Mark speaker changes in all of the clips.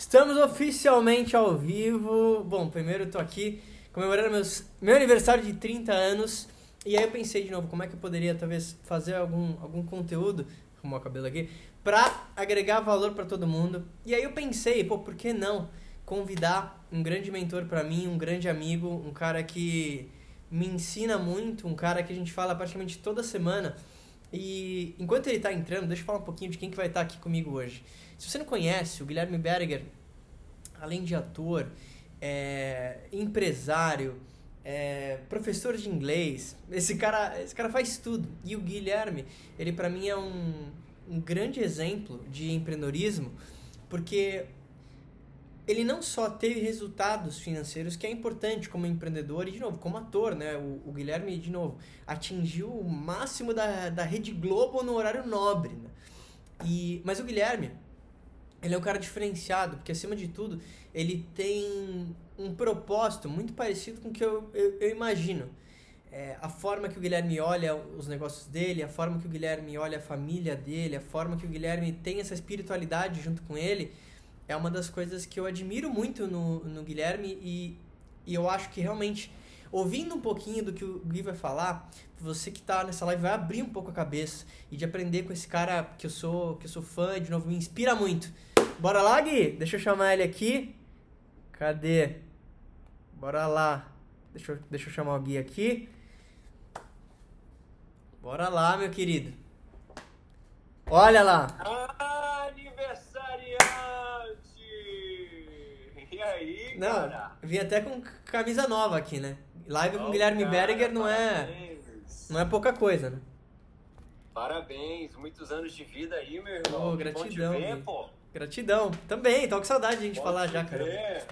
Speaker 1: Estamos oficialmente ao vivo. Bom, primeiro eu tô aqui comemorando meus, meu aniversário de 30 anos. E aí eu pensei de novo, como é que eu poderia talvez fazer algum, algum conteúdo, arrumar o cabelo aqui, pra agregar valor para todo mundo. E aí eu pensei, pô, por que não convidar um grande mentor para mim, um grande amigo, um cara que me ensina muito, um cara que a gente fala praticamente toda semana. E enquanto ele está entrando, deixa eu falar um pouquinho de quem que vai estar tá aqui comigo hoje. Se você não conhece, o Guilherme Berger, além de ator, é, empresário, é, professor de inglês, esse cara, esse cara faz tudo. E o Guilherme, ele para mim é um, um grande exemplo de empreendedorismo, porque ele não só teve resultados financeiros, que é importante como empreendedor e, de novo, como ator, né? O, o Guilherme, de novo, atingiu o máximo da, da Rede Globo no horário nobre, né? E, mas o Guilherme, ele é um cara diferenciado, porque acima de tudo, ele tem um propósito muito parecido com o que eu, eu, eu imagino. É, a forma que o Guilherme olha os negócios dele, a forma que o Guilherme olha a família dele, a forma que o Guilherme tem essa espiritualidade junto com ele, é uma das coisas que eu admiro muito no, no Guilherme e, e eu acho que realmente, ouvindo um pouquinho do que o Gui vai falar, você que está nessa live vai abrir um pouco a cabeça e de aprender com esse cara que eu sou, que eu sou fã, de novo, me inspira muito. Bora lá, Gui? Deixa eu chamar ele aqui. Cadê? Bora lá. Deixa eu, deixa eu chamar o Gui aqui. Bora lá, meu querido. Olha lá.
Speaker 2: Aniversariante! E aí,
Speaker 1: Não, vim até com camisa nova aqui, né? Live com o Guilherme
Speaker 2: cara,
Speaker 1: Berger não é,
Speaker 2: parabéns.
Speaker 1: não é pouca coisa, né?
Speaker 2: Parabéns, muitos anos de vida aí, meu irmão. Te
Speaker 1: gratidão,
Speaker 2: ver.
Speaker 1: Gratidão. Também, tô com saudade de a gente
Speaker 2: Pode
Speaker 1: falar já, cara.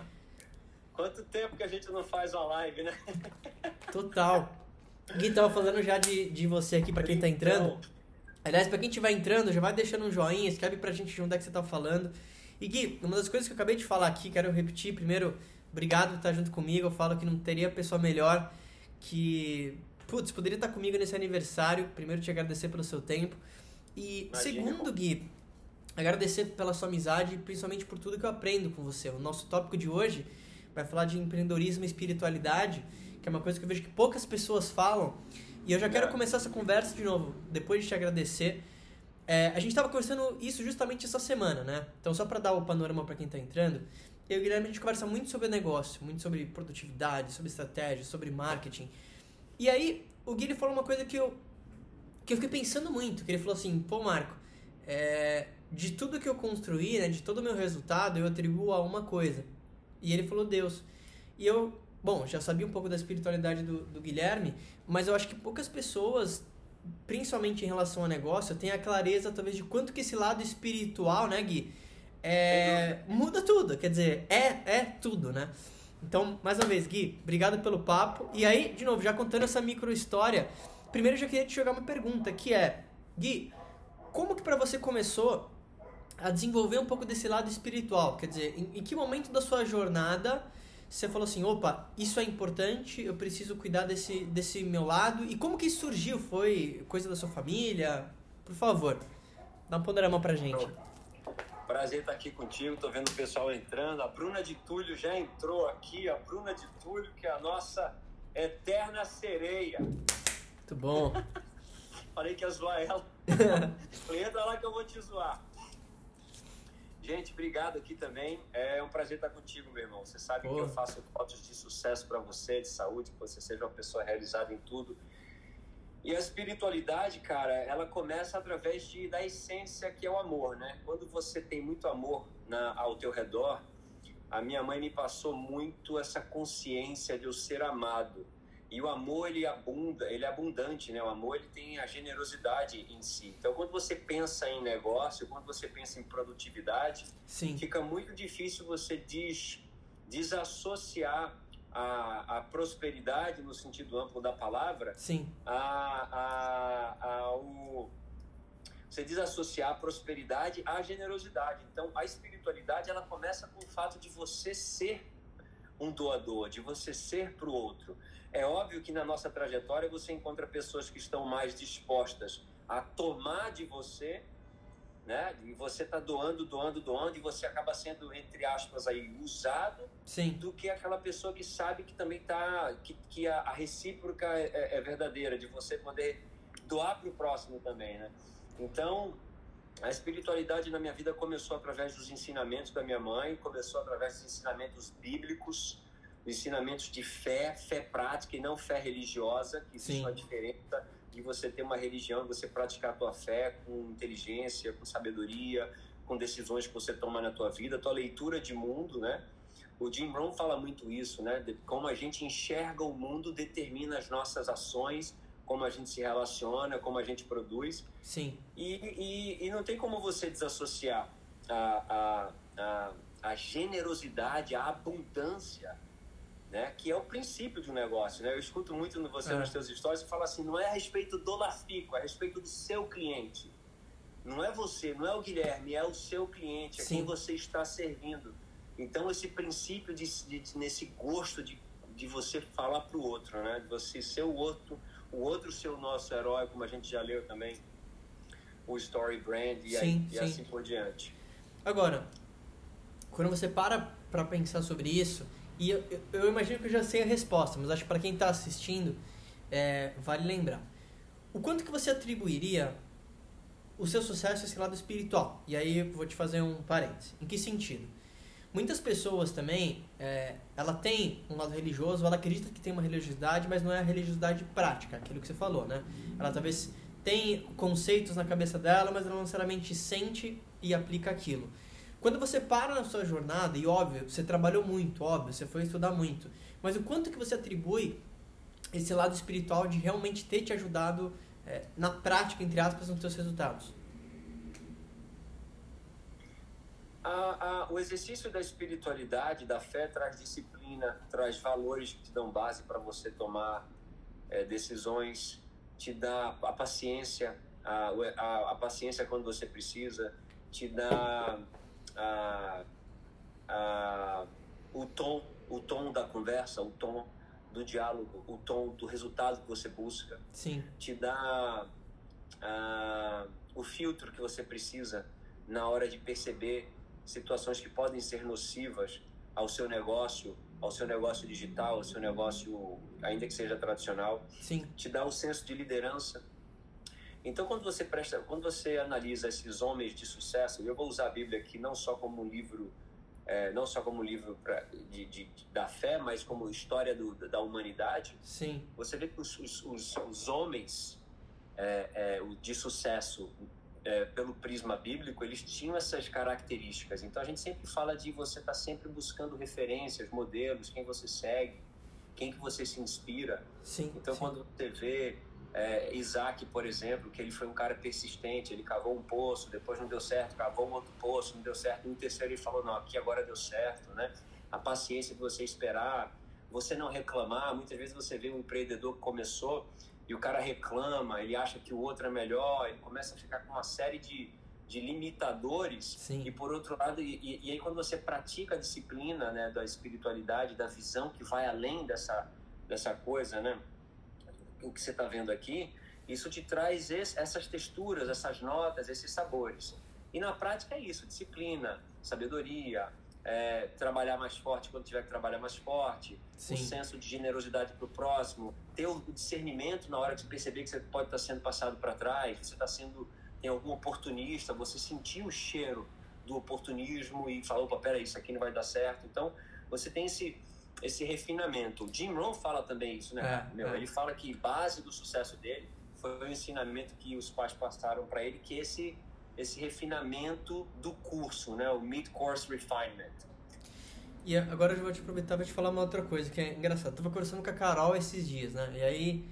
Speaker 2: Quanto tempo que a gente não faz uma live, né?
Speaker 1: Total. Gui tava falando já de, de você aqui pra quem tá entrando. Aliás, pra quem estiver entrando, já vai deixando um joinha, escreve pra gente de onde é que você tá falando. E Gui, uma das coisas que eu acabei de falar aqui, quero repetir primeiro, obrigado por estar junto comigo. Eu falo que não teria pessoa melhor que, putz, poderia estar comigo nesse aniversário. Primeiro, te agradecer pelo seu tempo. E
Speaker 2: Imagina,
Speaker 1: segundo. Gui, agradecer pela sua amizade e principalmente por tudo que eu aprendo com você. O nosso tópico de hoje vai falar de empreendedorismo e espiritualidade, que é uma coisa que eu vejo que poucas pessoas falam. E eu já quero
Speaker 2: É.
Speaker 1: começar essa conversa de novo, depois de te agradecer. É, a gente estava conversando isso justamente essa semana, né? Então, só para dar o panorama para quem está entrando, eu e o Guilherme a gente conversa muito sobre negócio, muito sobre produtividade, sobre estratégia, sobre marketing. E aí, o Gui ele falou uma coisa que eu, que eu fiquei pensando muito, que ele falou assim, pô Marco, é, de tudo que eu construí, né, de todo o meu resultado, eu atribuo a uma coisa. E ele falou Deus. E eu, bom, já sabia um pouco da espiritualidade do, do Guilherme, mas eu acho que poucas pessoas, principalmente em relação a negócio, têm a clareza talvez de quanto que esse lado espiritual, né, Gui, é, muda tudo. Quer dizer, é, é tudo, né? Então, mais uma vez, Gui, obrigado pelo papo. E aí, de novo, já contando essa micro história, primeiro eu já queria te jogar uma pergunta, que é, Gui, como que pra você começou a desenvolver um pouco desse lado espiritual? Quer dizer, em, em que momento da sua jornada você falou assim, opa, isso é importante, eu preciso cuidar desse, desse meu lado? E como que isso surgiu? Foi coisa da sua família? Por favor, dá um panorama pra gente.
Speaker 2: Prazer estar aqui contigo, tô vendo o pessoal entrando. A Bruna de Túlio já entrou aqui, a Bruna de Túlio, que é a nossa eterna sereia.
Speaker 1: Muito bom.
Speaker 2: Falei que ia zoar ela. Falei, entra lá que eu vou te zoar. Gente, obrigado aqui também. É um prazer estar contigo, meu irmão. Você sabe
Speaker 1: Pô.
Speaker 2: que eu faço fotos de sucesso para você, de saúde, que você seja uma pessoa realizada em tudo. E a espiritualidade, cara, ela começa através de, da essência que é o amor, né? Quando você tem muito amor na, ao teu redor, a minha mãe me passou muito essa consciência de eu ser amado. E o amor, ele abunda, ele é abundante, né? O amor, ele tem a generosidade em si. Então, quando você pensa em negócio, quando você pensa em produtividade,
Speaker 1: Sim.
Speaker 2: fica muito difícil você des, desassociar a, a prosperidade, no sentido amplo da palavra,
Speaker 1: Sim.
Speaker 2: a, a, ao você desassociar a prosperidade à generosidade. Então, a espiritualidade ela começa com o fato de você ser um doador, de você ser para o outro. É óbvio que na nossa trajetória você encontra pessoas que estão mais dispostas a tomar de você né? E você tá doando, doando, doando, e você acaba sendo, entre aspas, aí, usado
Speaker 1: Sim.
Speaker 2: do que aquela pessoa que sabe que também tá. que, que a, a recíproca é, é- é verdadeira, de você poder doar para o próximo também, né? Então, a espiritualidade na minha vida começou através dos ensinamentos da minha mãe, começou através dos ensinamentos bíblicos, ensinamentos de fé, fé prática e não fé religiosa, que existe
Speaker 1: Sim.
Speaker 2: uma diferença de você ter uma religião, você praticar a tua fé com inteligência, com sabedoria, com decisões que você toma na tua vida, tua leitura de mundo, né? O Jim Rohn fala muito isso, né? De como a gente enxerga o mundo determina as nossas ações, como a gente se relaciona, como a gente produz.
Speaker 1: Sim.
Speaker 2: E, e, e não tem como você desassociar a, a, a, a generosidade, a abundância, né? que é o princípio de um negócio. Né? Eu escuto muito você
Speaker 1: É.
Speaker 2: nos seus stories e fala assim, não é a respeito do Lafico, é a respeito do seu cliente. Não é você, não é o Guilherme, é o seu cliente, é
Speaker 1: Sim.
Speaker 2: quem você está servindo. Então esse princípio de, de- de- nesse gosto de, de você falar para o outro, né? De você ser o outro, o outro ser o nosso herói, como a gente já leu também, o Story Brand e, aí-
Speaker 1: Sim,
Speaker 2: e
Speaker 1: sim.
Speaker 2: assim por diante.
Speaker 1: Agora, quando você para pra pensar sobre isso, e eu, eu- imagino que eu já sei a resposta, mas acho que pra quem tá assistindo, é, vale lembrar. O quanto que você atribuiria o seu sucesso a esse lado espiritual? E aí eu vou te fazer um parênteses. Em que sentido? Muitas pessoas também, é, ela tem um lado religioso, ela acredita que tem uma religiosidade, mas não é a religiosidade prática, aquilo que você falou, né? Ela talvez tem conceitos na cabeça dela, mas ela não necessariamente sente e aplica aquilo. Quando você para na sua jornada, e óbvio, você trabalhou muito, óbvio, você foi estudar muito, mas o quanto que você atribui esse lado espiritual de realmente ter te ajudado é, na prática, entre aspas, nos seus resultados?
Speaker 2: A- a- o exercício da espiritualidade, da fé, traz disciplina, traz valores que te dão base para você tomar eh, decisões, te dá a paciência, a, a, a paciência quando você precisa, te dá a, a, o tom, o tom da conversa, o tom do diálogo, o tom do resultado que você busca
Speaker 1: Sim,
Speaker 2: te dá o filtro que você precisa na hora de perceber situações que podem ser nocivas ao seu negócio, ao seu negócio digital, ao seu negócio, ainda que seja tradicional,
Speaker 1: sim,
Speaker 2: te dá o senso de liderança. Então, quando você presta, quando você analisa esses homens de sucesso, eu vou usar a Bíblia aqui não só como um livro, eh, não só como um livro pra, de, de- da fé, mas como história do, da humanidade,
Speaker 1: sim,
Speaker 2: você vê que os, os, os, os homens é, é, de sucesso é, pelo prisma bíblico, eles tinham essas características. Então a gente sempre fala de você estar sempre buscando referências, modelos, quem você segue, quem que você se inspira.
Speaker 1: sim.
Speaker 2: Então
Speaker 1: sim.
Speaker 2: quando você vê é, Isaac, por exemplo, que ele foi um cara persistente, ele cavou um poço, depois não deu certo, cavou um outro poço, não deu certo, no terceiro ele falou, não, aqui agora deu certo, né? A paciência de você esperar, você não reclamar, muitas vezes você vê um empreendedor que começou e o cara reclama, ele acha que o outro é melhor, ele começa a ficar com uma série de, de limitadores
Speaker 1: Sim.
Speaker 2: e por outro lado, e, e- aí quando você pratica a disciplina né, da espiritualidade, da visão que vai além dessa, dessa coisa, né? O que você está vendo aqui, isso te traz esse- essas texturas, essas notas, esses sabores. E na prática é isso, disciplina, sabedoria, é, trabalhar mais forte quando tiver que trabalhar mais forte,
Speaker 1: Sim.
Speaker 2: um senso de generosidade para o próximo, ter o discernimento na hora de perceber que você pode estar sendo passado para trás, você está sendo tem algum oportunista, você sentir o cheiro do oportunismo e falar, opa, peraí, isso aqui não vai dar certo. Então, você tem esse, esse refinamento. O Jim Rohn fala também isso, né?
Speaker 1: É,
Speaker 2: Meu,
Speaker 1: é.
Speaker 2: Ele fala que base do sucesso dele foi o ensinamento que os pais passaram para ele, que é esse esse refinamento do curso, né? O mid-course refinement.
Speaker 1: E agora eu vou te aproveitar pra te falar uma outra coisa que é engraçado. Eu tava conversando com a Carol esses dias, né? E aí,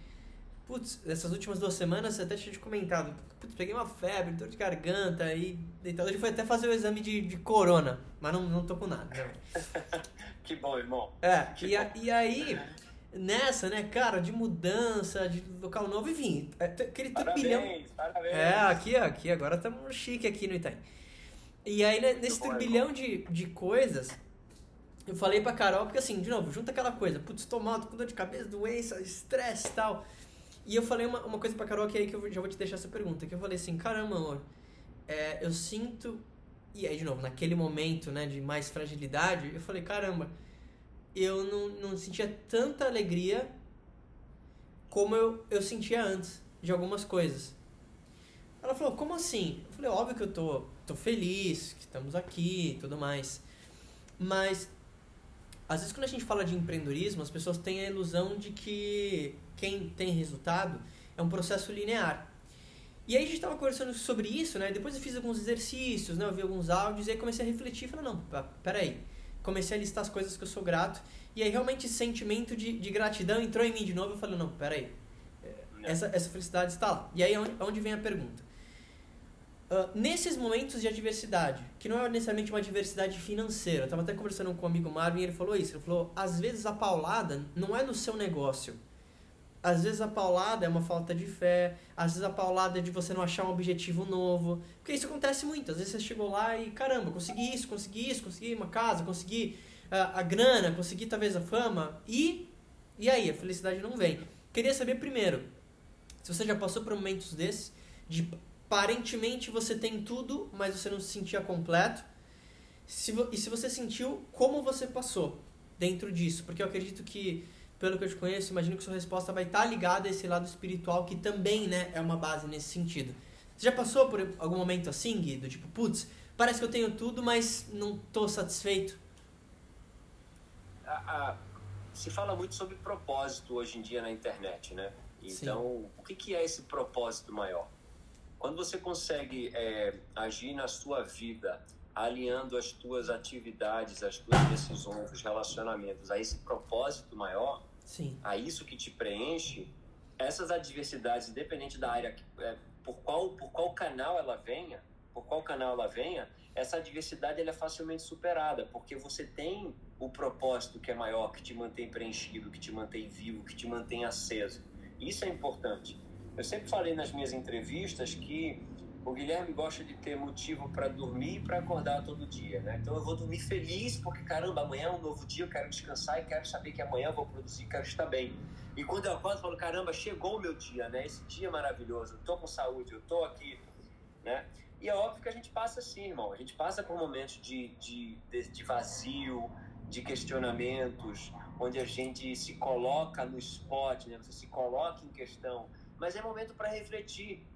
Speaker 1: putz, nessas últimas duas semanas eu até tinha te comentado. Putz, peguei uma febre, dor de garganta aí deitado. Hoje foi até fazer o exame de, de corona, mas não, não tô com nada. Né?
Speaker 2: Que bom, irmão.
Speaker 1: É, e, a- e aí, nessa, né, cara, de mudança, de local novo, enfim, é, aquele turbilhão.
Speaker 2: Parabéns, parabéns.
Speaker 1: É, aqui, aqui, agora estamos chique aqui no Itaim. E aí, né, nesse
Speaker 2: bom,
Speaker 1: turbilhão de, de coisas, eu falei pra Carol, porque assim, de novo, junta aquela coisa, putz, tô mal, tô com dor de cabeça, doença, estresse e tal. E eu falei uma, uma coisa pra Carol que aí que eu já vou te deixar essa pergunta, que eu falei assim, caramba, amor, é, eu sinto. E aí, de novo, naquele momento né, de mais fragilidade, eu falei: caramba, eu não, não sentia tanta alegria como eu, eu sentia antes de algumas coisas. Ela falou: como assim? Eu falei: óbvio que eu tô, tô feliz, que estamos aqui e tudo mais. Mas às vezes quando a gente fala de empreendedorismo, as pessoas têm a ilusão de que quem tem resultado é um processo linear. E aí a gente estava conversando sobre isso, né? Depois eu fiz alguns exercícios, né? Eu vi alguns áudios e aí comecei a refletir e falei, não, peraí. Comecei a listar as coisas que eu sou grato. E aí realmente esse sentimento de, de gratidão entrou em mim de novo. Eu falei, não, peraí. É, essa, essa felicidade está lá. E aí onde, onde vem a pergunta? Uh, nesses momentos de adversidade, que não é necessariamente uma adversidade financeira, eu estava até conversando com um amigo Marvin e ele falou isso. Ele falou: às vezes a paulada não é no seu negócio, às vezes a paulada é uma falta de fé, às vezes a paulada é de você não achar um objetivo novo. Porque isso acontece muito. Às vezes você chegou lá e, caramba, consegui isso, consegui isso, consegui uma casa, consegui a, a grana, consegui talvez a fama. E, e aí, a felicidade não vem. Queria saber primeiro, se você já passou por momentos desses, de aparentemente você tem tudo, mas você não se sentia completo. Se, e se você sentiu, como você passou dentro disso? Porque eu acredito que pelo que eu te conheço, imagino que sua resposta vai estar ligada a esse lado espiritual, que também né, é uma base nesse sentido. Você já passou por algum momento assim, Gui, do tipo, putz, parece que eu tenho tudo, mas não estou satisfeito?
Speaker 2: se fala muito sobre propósito hoje em dia na internet, né? Então, Sim. o que, que é esse propósito maior? Quando você consegue é, agir na sua vida alinhando as tuas atividades, as tuas decisões, os relacionamentos a esse propósito maior,
Speaker 1: Sim.
Speaker 2: a isso que te preenche, essas adversidades, independente da área, é, por qual por qual canal ela venha, por qual canal ela venha, essa adversidade ela é facilmente superada, porque você tem o propósito que é maior, que te mantém preenchido, que te mantém vivo, que te mantém aceso. Isso é importante. Eu sempre falei nas minhas entrevistas que o Guilherme gosta de ter motivo para dormir e para acordar todo dia, né? Então eu vou dormir feliz porque caramba, amanhã é um novo dia, eu quero descansar e quero saber que amanhã eu vou produzir, quero estar bem. E quando eu acordo, eu falo, caramba, chegou o meu dia, né? Esse dia é maravilhoso, eu tô com saúde, eu tô aqui, né? E é óbvio que a gente passa assim, irmão. A gente passa por momentos de, de, de, de vazio, de questionamentos, onde a gente se coloca no spot, né? Você se coloca em questão. Mas é momento para refletir,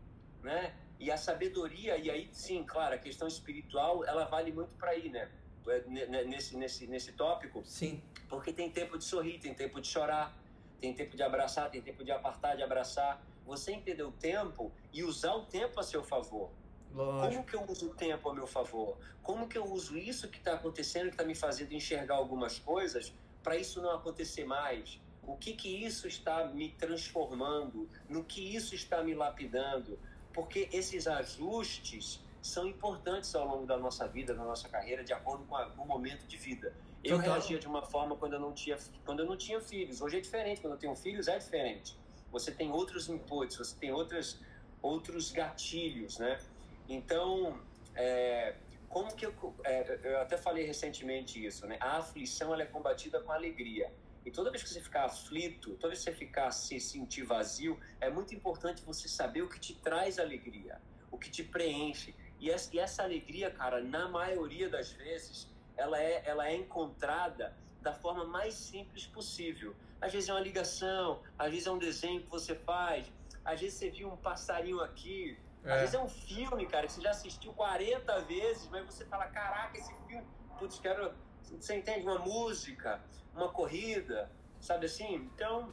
Speaker 2: né? E a sabedoria, e aí sim, claro, a questão espiritual, ela vale muito para aí, né? É, nesse, nesse, nesse tópico.
Speaker 1: Sim.
Speaker 2: Porque tem tempo de sorrir, tem tempo de chorar, tem tempo de abraçar, tem tempo de apartar, de abraçar. Você entender o tempo e usar o tempo a seu favor.
Speaker 1: Lógico.
Speaker 2: Como que eu uso o tempo a meu favor? Como que eu uso isso que está acontecendo, que está me fazendo enxergar algumas coisas, para isso não acontecer mais? O que que isso está me transformando? No que isso está me lapidando? Porque esses ajustes são importantes ao longo da nossa vida, da nossa carreira, de acordo com, a, com o momento de vida. Eu então, reagia de uma forma quando eu não tinha quando eu não tinha filhos. Hoje é diferente, quando eu tenho filhos é diferente. Você tem outros inputs, você tem outras outros gatilhos, né? Então, é, como que eu, é, eu até falei recentemente isso, né? A aflição ela é combatida com alegria. E toda vez que você ficar aflito, toda vez que você ficar se sentir vazio, é muito importante você saber o que te traz alegria, o que te preenche. E essa, e essa alegria, cara, na maioria das vezes, ela é, ela é encontrada da forma mais simples possível. Às vezes é uma ligação, às vezes é um desenho que você faz, às vezes você viu um passarinho aqui, é. às vezes é um filme, cara, que você já assistiu 40 vezes, mas você fala, caraca, esse filme, putz, quero você entende? Uma música, uma corrida, sabe assim? Então,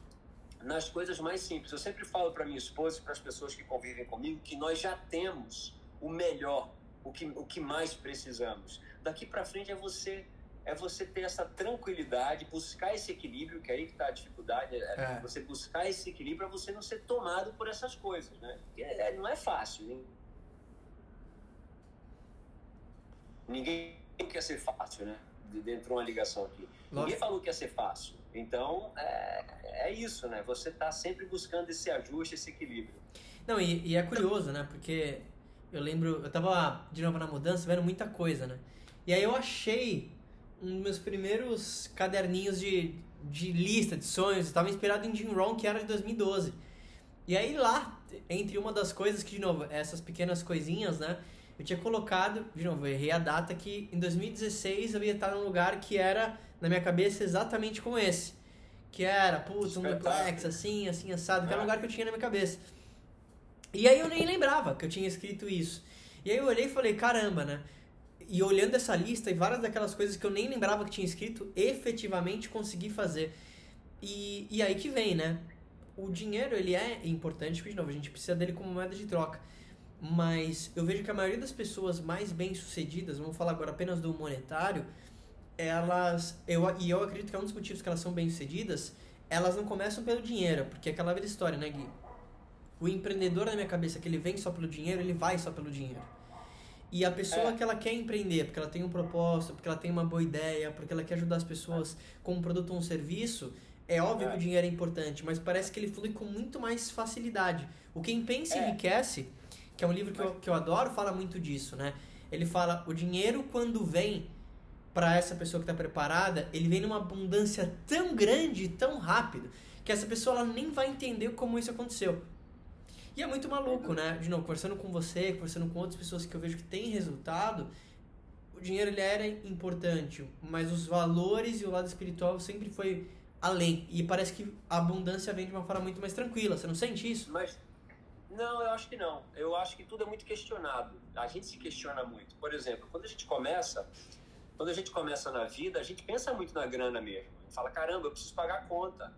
Speaker 2: nas coisas mais simples. Eu sempre falo para minha esposa e para as pessoas que convivem comigo que nós já temos o melhor, o que, o que mais precisamos. Daqui para frente é você é você ter essa tranquilidade, buscar esse equilíbrio, que é aí que está a dificuldade, é, é. você buscar esse equilíbrio para você não ser tomado por essas coisas, né? Porque é, não é fácil. Ninguém quer ser fácil, né? dentro de uma ligação aqui. Lógico. Ninguém falou que ia ser fácil. Então, é, é isso, né? Você está sempre buscando esse ajuste, esse equilíbrio.
Speaker 1: Não, e, e, é curioso, né? Porque eu lembro, eu tava de novo na mudança, vendo muita coisa, né? E aí eu achei um dos meus primeiros caderninhos de, de lista de sonhos, estava inspirado em Jim Rohn, que era de 2012. E aí lá, entre uma das coisas que, de novo, essas pequenas coisinhas, né? Eu tinha colocado, de novo, eu errei a data que em 2016 eu ia estar num lugar que era, na minha cabeça, exatamente como esse. Que era, putz, um duplex, assim, assim, assado, que era um lugar que eu tinha na minha cabeça. E aí eu nem lembrava que eu tinha escrito isso. E aí eu olhei e falei, caramba, né? E olhando essa lista e várias daquelas coisas que eu nem lembrava que tinha escrito, efetivamente consegui fazer. E, e aí que vem, né? O dinheiro, ele é importante, porque, de novo, a gente precisa dele como moeda de troca. Mas eu vejo que a maioria das pessoas mais bem-sucedidas, vamos falar agora apenas do monetário, elas, eu, e eu acredito que é um dos motivos que elas são bem-sucedidas, elas não começam pelo dinheiro, porque é aquela velha história, né, Gui? O empreendedor na minha cabeça, que ele vem só pelo dinheiro, ele vai só pelo dinheiro. E a pessoa é. que ela quer empreender, porque ela tem um propósito, porque ela tem uma boa ideia, porque ela quer ajudar as pessoas com um produto ou um serviço, é óbvio é. que o dinheiro é importante, mas parece que ele flui com muito mais facilidade. O Quem Pensa é. Enriquece, que é um livro que eu, que eu adoro, fala muito disso, né? Ele fala, o dinheiro quando vem para essa pessoa que está preparada, ele vem numa abundância tão grande, tão rápido, que essa pessoa ela nem vai entender como isso aconteceu. E é muito maluco, né? De novo, conversando com você, conversando com outras pessoas que eu vejo que têm resultado, o dinheiro ele era importante, mas os valores e o lado espiritual sempre foi além. E parece que a abundância vem de uma forma muito mais tranquila. Você não sente isso?
Speaker 2: Mas não, eu acho que não. Eu acho que tudo é muito questionado. A gente se questiona muito. Por exemplo, quando a gente começa, quando a gente começa na vida, a gente pensa muito na grana mesmo. Fala, caramba, eu preciso pagar a conta.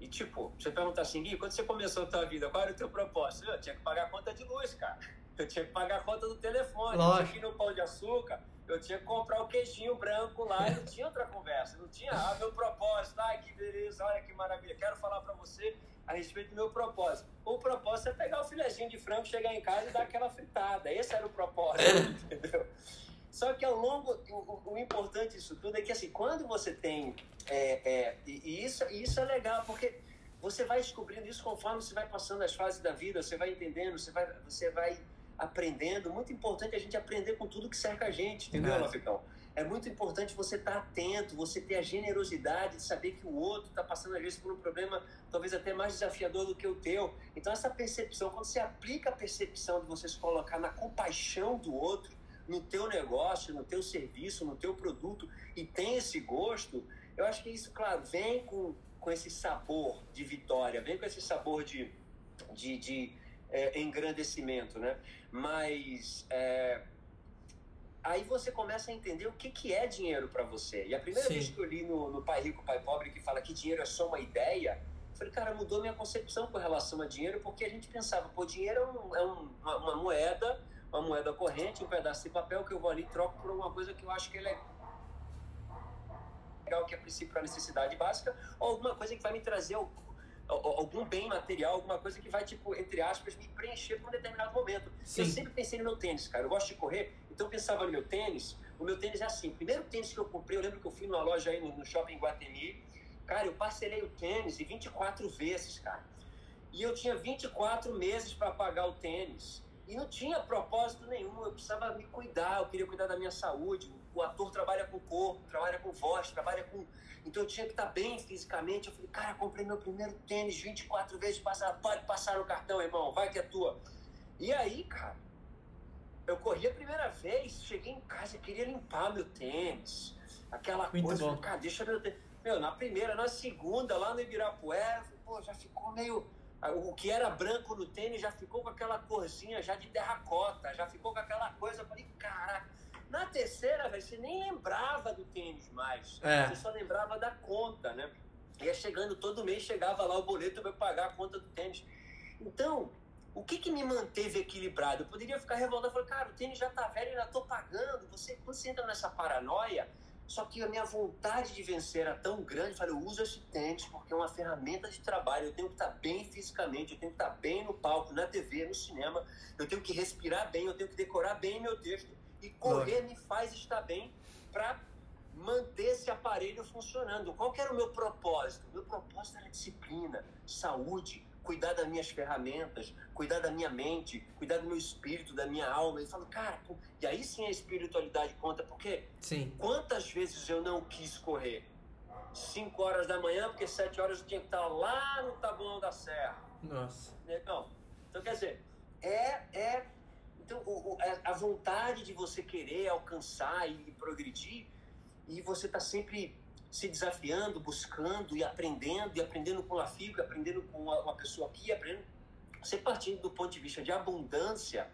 Speaker 2: E tipo, você pergunta assim, Gui, quando você começou a tua vida, qual era o teu propósito? Eu tinha que pagar a conta de luz, cara. Eu tinha que pagar a conta do telefone. Lógico. Eu tinha que ir no pão de açúcar eu tinha que comprar o queijinho branco lá não tinha outra conversa. Não tinha, ah, meu propósito, ai que beleza, olha que maravilha. Quero falar para você a respeito do meu propósito. O propósito é pegar o filezinho de frango, chegar em casa e dar aquela fritada. Esse era o propósito, entendeu? Só que ao longo, o, o, importante disso tudo é que assim, quando você tem. É, é, e, isso, isso é legal, porque você vai descobrindo isso conforme você vai passando as fases da vida, você vai entendendo, você vai, você vai aprendendo. Muito importante a gente aprender com tudo que cerca a gente, entendeu, Laficão? É muito importante você estar tá atento, você ter a generosidade de saber que o outro está passando, às vezes, por um problema talvez até mais desafiador do que o teu. Então, essa percepção, quando você aplica a percepção de você se colocar na compaixão do outro, no teu negócio, no teu serviço, no teu produto, e tem esse gosto, eu acho que isso, claro, vem com, com esse sabor de vitória, vem com esse sabor de, de, de é, engrandecimento, né? Mas é, aí você começa a entender o que, que é dinheiro para você. E a primeira Sim. vez que eu li no, no Pai Rico, Pai Pobre, que fala que dinheiro é só uma ideia, eu falei, cara, mudou minha concepção com relação a dinheiro, porque a gente pensava, pô, dinheiro é, um, é um, uma, uma, moeda, uma moeda corrente, um pedaço de papel que eu vou ali e troco por alguma coisa que eu acho que ele é legal, que é princípio para necessidade básica, ou alguma coisa que vai me trazer algum bem material, alguma coisa que vai, tipo, entre aspas, me preencher por um determinado momento. Sim. Eu sempre pensei no meu tênis, cara. Eu gosto de correr, então eu pensava no meu tênis. O meu tênis é assim. O primeiro tênis que eu comprei, eu lembro que eu fui numa loja aí no, no shopping Guatemi. Cara, eu parcelei o tênis e 24 vezes, cara. E eu tinha 24 meses para pagar o tênis. E não tinha propósito nenhum, eu precisava me cuidar, eu queria cuidar da minha saúde. O ator trabalha com corpo, trabalha com voz, trabalha com. Então eu tinha que estar bem fisicamente. Eu falei, cara, comprei meu primeiro tênis 24 vezes, passar, pode passar no cartão, irmão, vai que é tua. E aí, cara, eu corri a primeira vez, cheguei em casa queria limpar meu tênis. Aquela Muito coisa, bom. cara, deixa meu tênis. Meu, na primeira, na segunda, lá no Ibirapuera, pô, já ficou meio o que era branco no tênis já ficou com aquela corzinha já de terracota, já ficou com aquela coisa. Eu falei, caraca. Na terceira, você nem lembrava do tênis mais. É. Você só lembrava da conta, né? Ia chegando todo mês, chegava lá o boleto para pagar a conta do tênis. Então, o que, que me manteve equilibrado? Eu poderia ficar revoltado, falei, cara, o tênis já tá velho, ainda tô pagando. Você, quando você entra nessa paranoia, só que a minha vontade de vencer era tão grande, eu falei, eu uso esse tênis porque é uma ferramenta de trabalho, eu tenho que estar bem fisicamente, eu tenho que estar bem no palco, na TV, no cinema, eu tenho que respirar bem, eu tenho que decorar bem meu texto. E correr Nossa. me faz estar bem para manter esse aparelho funcionando. Qual que era o meu propósito? Meu propósito era disciplina, saúde, cuidar das minhas ferramentas, cuidar da minha mente, cuidar do meu espírito, da minha alma. E falo, cara, pô, e aí sim a espiritualidade conta, porque
Speaker 1: sim.
Speaker 2: quantas vezes eu não quis correr? 5 horas da manhã, porque 7 horas eu tinha que estar lá no Taboão da Serra.
Speaker 1: Nossa.
Speaker 2: Então, então quer dizer, é, é Então, o, o, a vontade de você querer alcançar e, e progredir, e você está sempre se desafiando, buscando e aprendendo, e aprendendo com a FICO, aprendendo com uma, pessoa aqui, aprendendo. Você partindo do ponto de vista de abundância,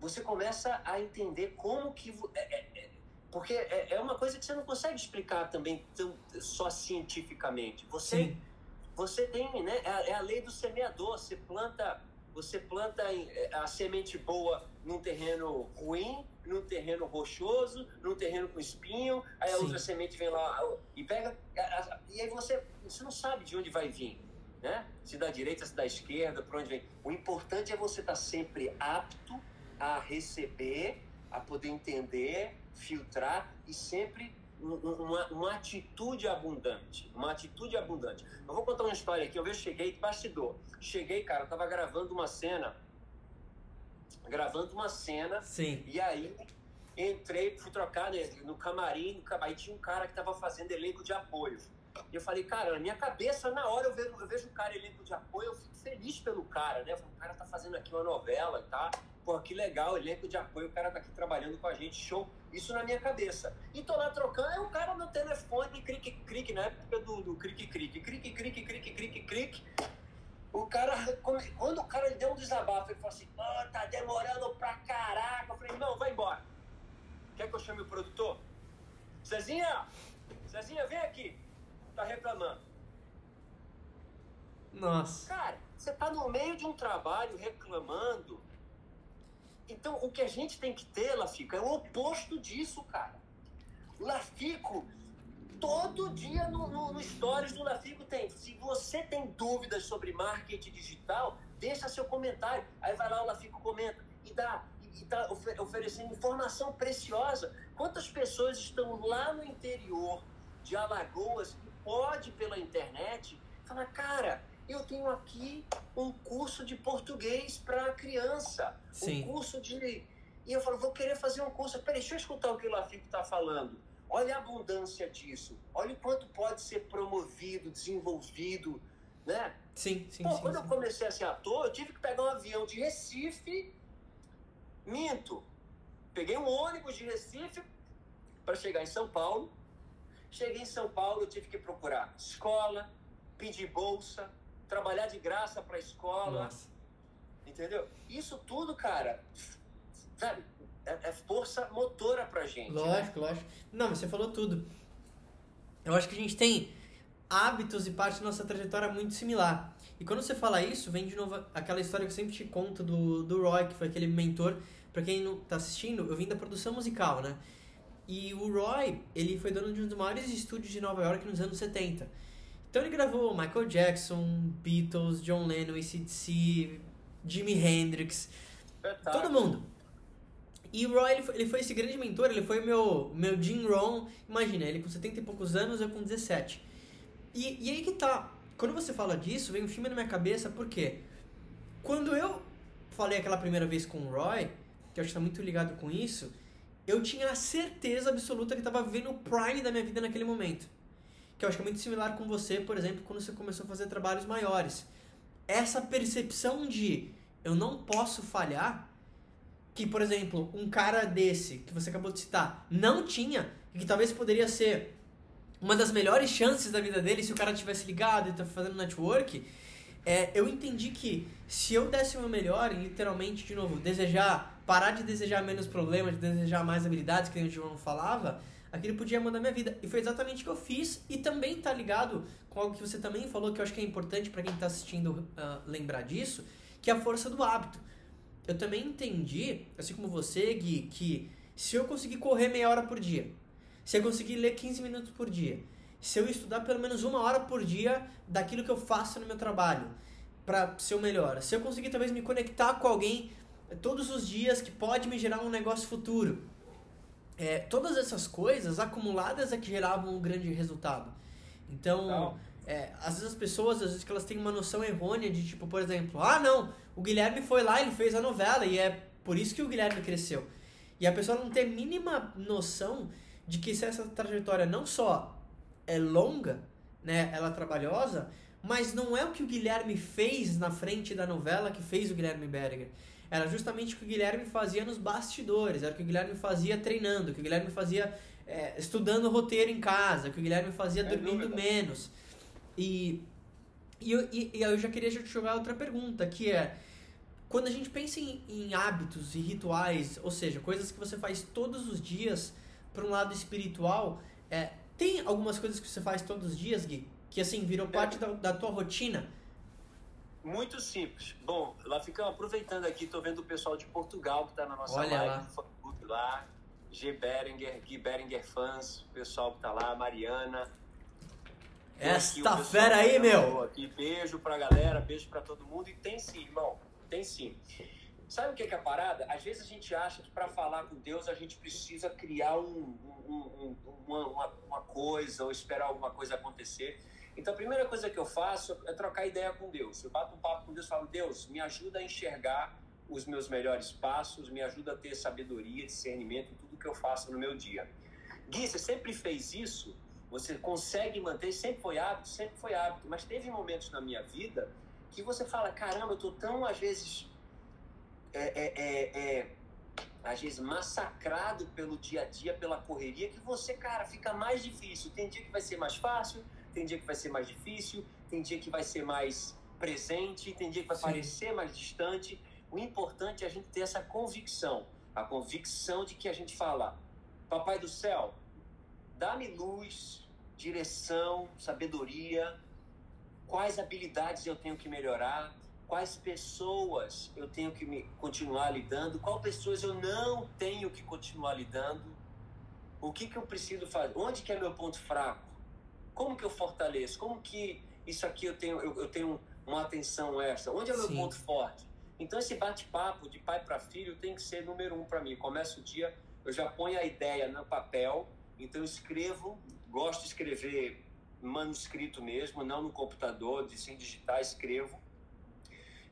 Speaker 2: você começa a entender como que. É, é, é, porque é, uma coisa que você não consegue explicar também tão, só cientificamente. Você, Sim. você tem, né? É a, lei do semeador. Você planta você planta a semente boa num terreno ruim, num terreno rochoso, num terreno com espinho, aí Sim. a outra semente vem lá e pega. E aí você, você não sabe de onde vai vir. Né? Se da direita, se da esquerda, para onde vem. O importante é você estar tá sempre apto a receber, a poder entender, filtrar e sempre uma, uma, atitude abundante. Uma atitude abundante. Eu vou contar uma história aqui. Eu cheguei, bastidor. Cheguei, cara, eu tava gravando uma cena. Gravando uma cena.
Speaker 1: Sim.
Speaker 2: E aí entrei, fui trocar né, no camarim. No camarim tinha um cara que tava fazendo elenco de apoio. E eu falei, cara, na minha cabeça, na hora eu vejo, eu vejo um cara elenco de apoio, eu fico feliz pelo cara, né? o cara tá fazendo aqui uma novela e tá. Pô, que legal, elenco de apoio, o cara tá aqui trabalhando com a gente, show. Isso na minha cabeça. E tô lá trocando, é o cara no telefone, crique, crique, na época do, do crique, crique, crique, crique, crique, crique, crique. O cara, quando o cara deu um desabafo, ele falou assim, oh, tá demorando pra caraca. Eu falei, não, vai embora. Quer que eu chame o produtor? Cezinha, Cezinha, vem aqui. Tá reclamando.
Speaker 1: Nossa.
Speaker 2: Cara, você tá no meio de um trabalho reclamando então, o que a gente tem que ter, Lafico, é o oposto disso, cara. Lafico, todo dia no, no, no Stories do Lafico tem. Se você tem dúvidas sobre marketing digital, deixa seu comentário. Aí vai lá, o Lafico comenta e dá e está oferecendo informação preciosa. Quantas pessoas estão lá no interior de Alagoas e pode pela internet falar, cara, eu tenho aqui um curso de português para criança, Sim. um curso de. E eu falo, vou querer fazer um curso. Peraí, deixa eu escutar o que o Lafico está falando. Olha a abundância disso. Olha o quanto pode ser promovido, desenvolvido, né?
Speaker 1: Sim, sim,
Speaker 2: Pô,
Speaker 1: sim
Speaker 2: quando
Speaker 1: sim.
Speaker 2: eu comecei a ser ator, eu tive que pegar um avião de Recife, minto. Peguei um ônibus de Recife para chegar em São Paulo. Cheguei em São Paulo, eu tive que procurar escola, pedir bolsa, trabalhar de graça para a escola. Nossa. Entendeu? Isso tudo, cara, sabe, é, é força motora pra gente.
Speaker 1: Né? Lógico, né? lógico. Não, mas você falou tudo. Eu acho que a gente tem hábitos e parte da nossa trajetória muito similar. E quando você fala isso, vem de novo aquela história que eu sempre te conto do, do Roy, que foi aquele mentor. Pra quem não tá assistindo, eu vim da produção musical, né? E o Roy, ele foi dono de um dos maiores estúdios de Nova York nos anos 70. Então ele gravou Michael Jackson, Beatles, John Lennon, ACDC, Jimi Hendrix, todo mundo. E o Roy, ele foi, ele foi, esse grande mentor, ele foi meu, meu Jim Rohn, imagina, ele com 70 e poucos anos, eu com 17. E, e aí que tá, quando você fala disso, vem um filme na minha cabeça, por quê? Quando eu falei aquela primeira vez com o Roy, que eu acho que tá muito ligado com isso, eu tinha a certeza absoluta que estava vivendo o prime da minha vida naquele momento que eu acho que é muito similar com você, por exemplo, quando você começou a fazer trabalhos maiores. Essa percepção de eu não posso falhar, que, por exemplo, um cara desse que você acabou de citar não tinha, e que talvez poderia ser uma das melhores chances da vida dele se o cara tivesse ligado e tá fazendo network, é, eu entendi que se eu desse o meu melhor, literalmente, de novo, desejar, parar de desejar menos problemas, de desejar mais habilidades, que o João falava, aquilo podia mudar minha vida. E foi exatamente o que eu fiz. E também tá ligado com algo que você também falou, que eu acho que é importante para quem tá assistindo uh, lembrar disso, que é a força do hábito. Eu também entendi, assim como você, Gui, que se eu conseguir correr meia hora por dia, se eu conseguir ler 15 minutos por dia, se eu estudar pelo menos uma hora por dia daquilo que eu faço no meu trabalho, para ser o melhor, se eu conseguir talvez me conectar com alguém todos os dias que pode me gerar um negócio futuro, é, todas essas coisas acumuladas é que geravam um grande resultado. Então, é, às vezes as pessoas, às vezes que elas têm uma noção errônea de tipo, por exemplo, ah não, o Guilherme foi lá, ele fez a novela e é por isso que o Guilherme cresceu. E a pessoa não tem a mínima noção de que se essa trajetória não só é longa, né, ela é trabalhosa, mas não é o que o Guilherme fez na frente da novela que fez o Guilherme Berger. era justamente o que o Guilherme fazia nos bastidores, era o que o Guilherme fazia treinando, o que o Guilherme fazia é, estudando roteiro em casa, o que o Guilherme fazia é dormindo dúvida. menos. E, e, e, e eu já queria te jogar outra pergunta, que é quando a gente pensa em, em, hábitos e rituais, ou seja, coisas que você faz todos os dias para um lado espiritual, é, tem algumas coisas que você faz todos os dias, Gui, que assim virou é. parte da, da tua rotina?
Speaker 2: Muito simples. Bom, lá ficamos aproveitando aqui, tô vendo o pessoal de Portugal que está na nossa
Speaker 1: Olha
Speaker 2: live lá. lá. G. Beringer, Gui Beringer fãs, o pessoal que está lá, Mariana.
Speaker 1: Esta fera aí, meu!
Speaker 2: Aqui. Beijo pra galera, beijo pra todo mundo. E tem sim, irmão tem sim. Sabe o que é, a parada? Às vezes a gente acha que para falar com Deus a gente precisa criar um, um, um, uma, uma, coisa ou esperar alguma coisa acontecer. Então a primeira coisa que eu faço é trocar ideia com Deus. Eu bato um papo com Deus e falo, Deus, me ajuda a enxergar os meus melhores passos, me ajuda a ter sabedoria, discernimento em tudo que eu faço no meu dia. Gui, você sempre fez isso? Você consegue manter? Sempre foi hábito? Sempre foi hábito. Mas teve momentos na minha vida que você fala, caramba, eu tô tão, às vezes, é, é, é, é, às vezes massacrado pelo dia a dia, pela correria, que você, cara, fica mais difícil. Tem dia que vai ser mais fácil, tem dia que vai ser mais difícil, tem dia que vai ser mais presente, tem dia que vai Sim. parecer mais distante. O importante é a gente ter essa convicção, a convicção de que a gente fala, Papai do céu, dá-me luz, direção, sabedoria, quais habilidades eu tenho que melhorar, quais pessoas eu tenho que me continuar lidando, quais pessoas eu não tenho que continuar lidando, o que, que eu preciso fazer, onde que é meu ponto fraco, como que eu fortaleço, como que isso aqui eu tenho, eu, eu tenho uma atenção extra, onde é meu Sim. ponto forte. Então esse bate-papo de pai para filho tem que ser número um para mim. Começa o dia, eu já ponho a ideia no papel, então eu escrevo, gosto de escrever manuscrito mesmo, não no computador, de sem digitar, escrevo.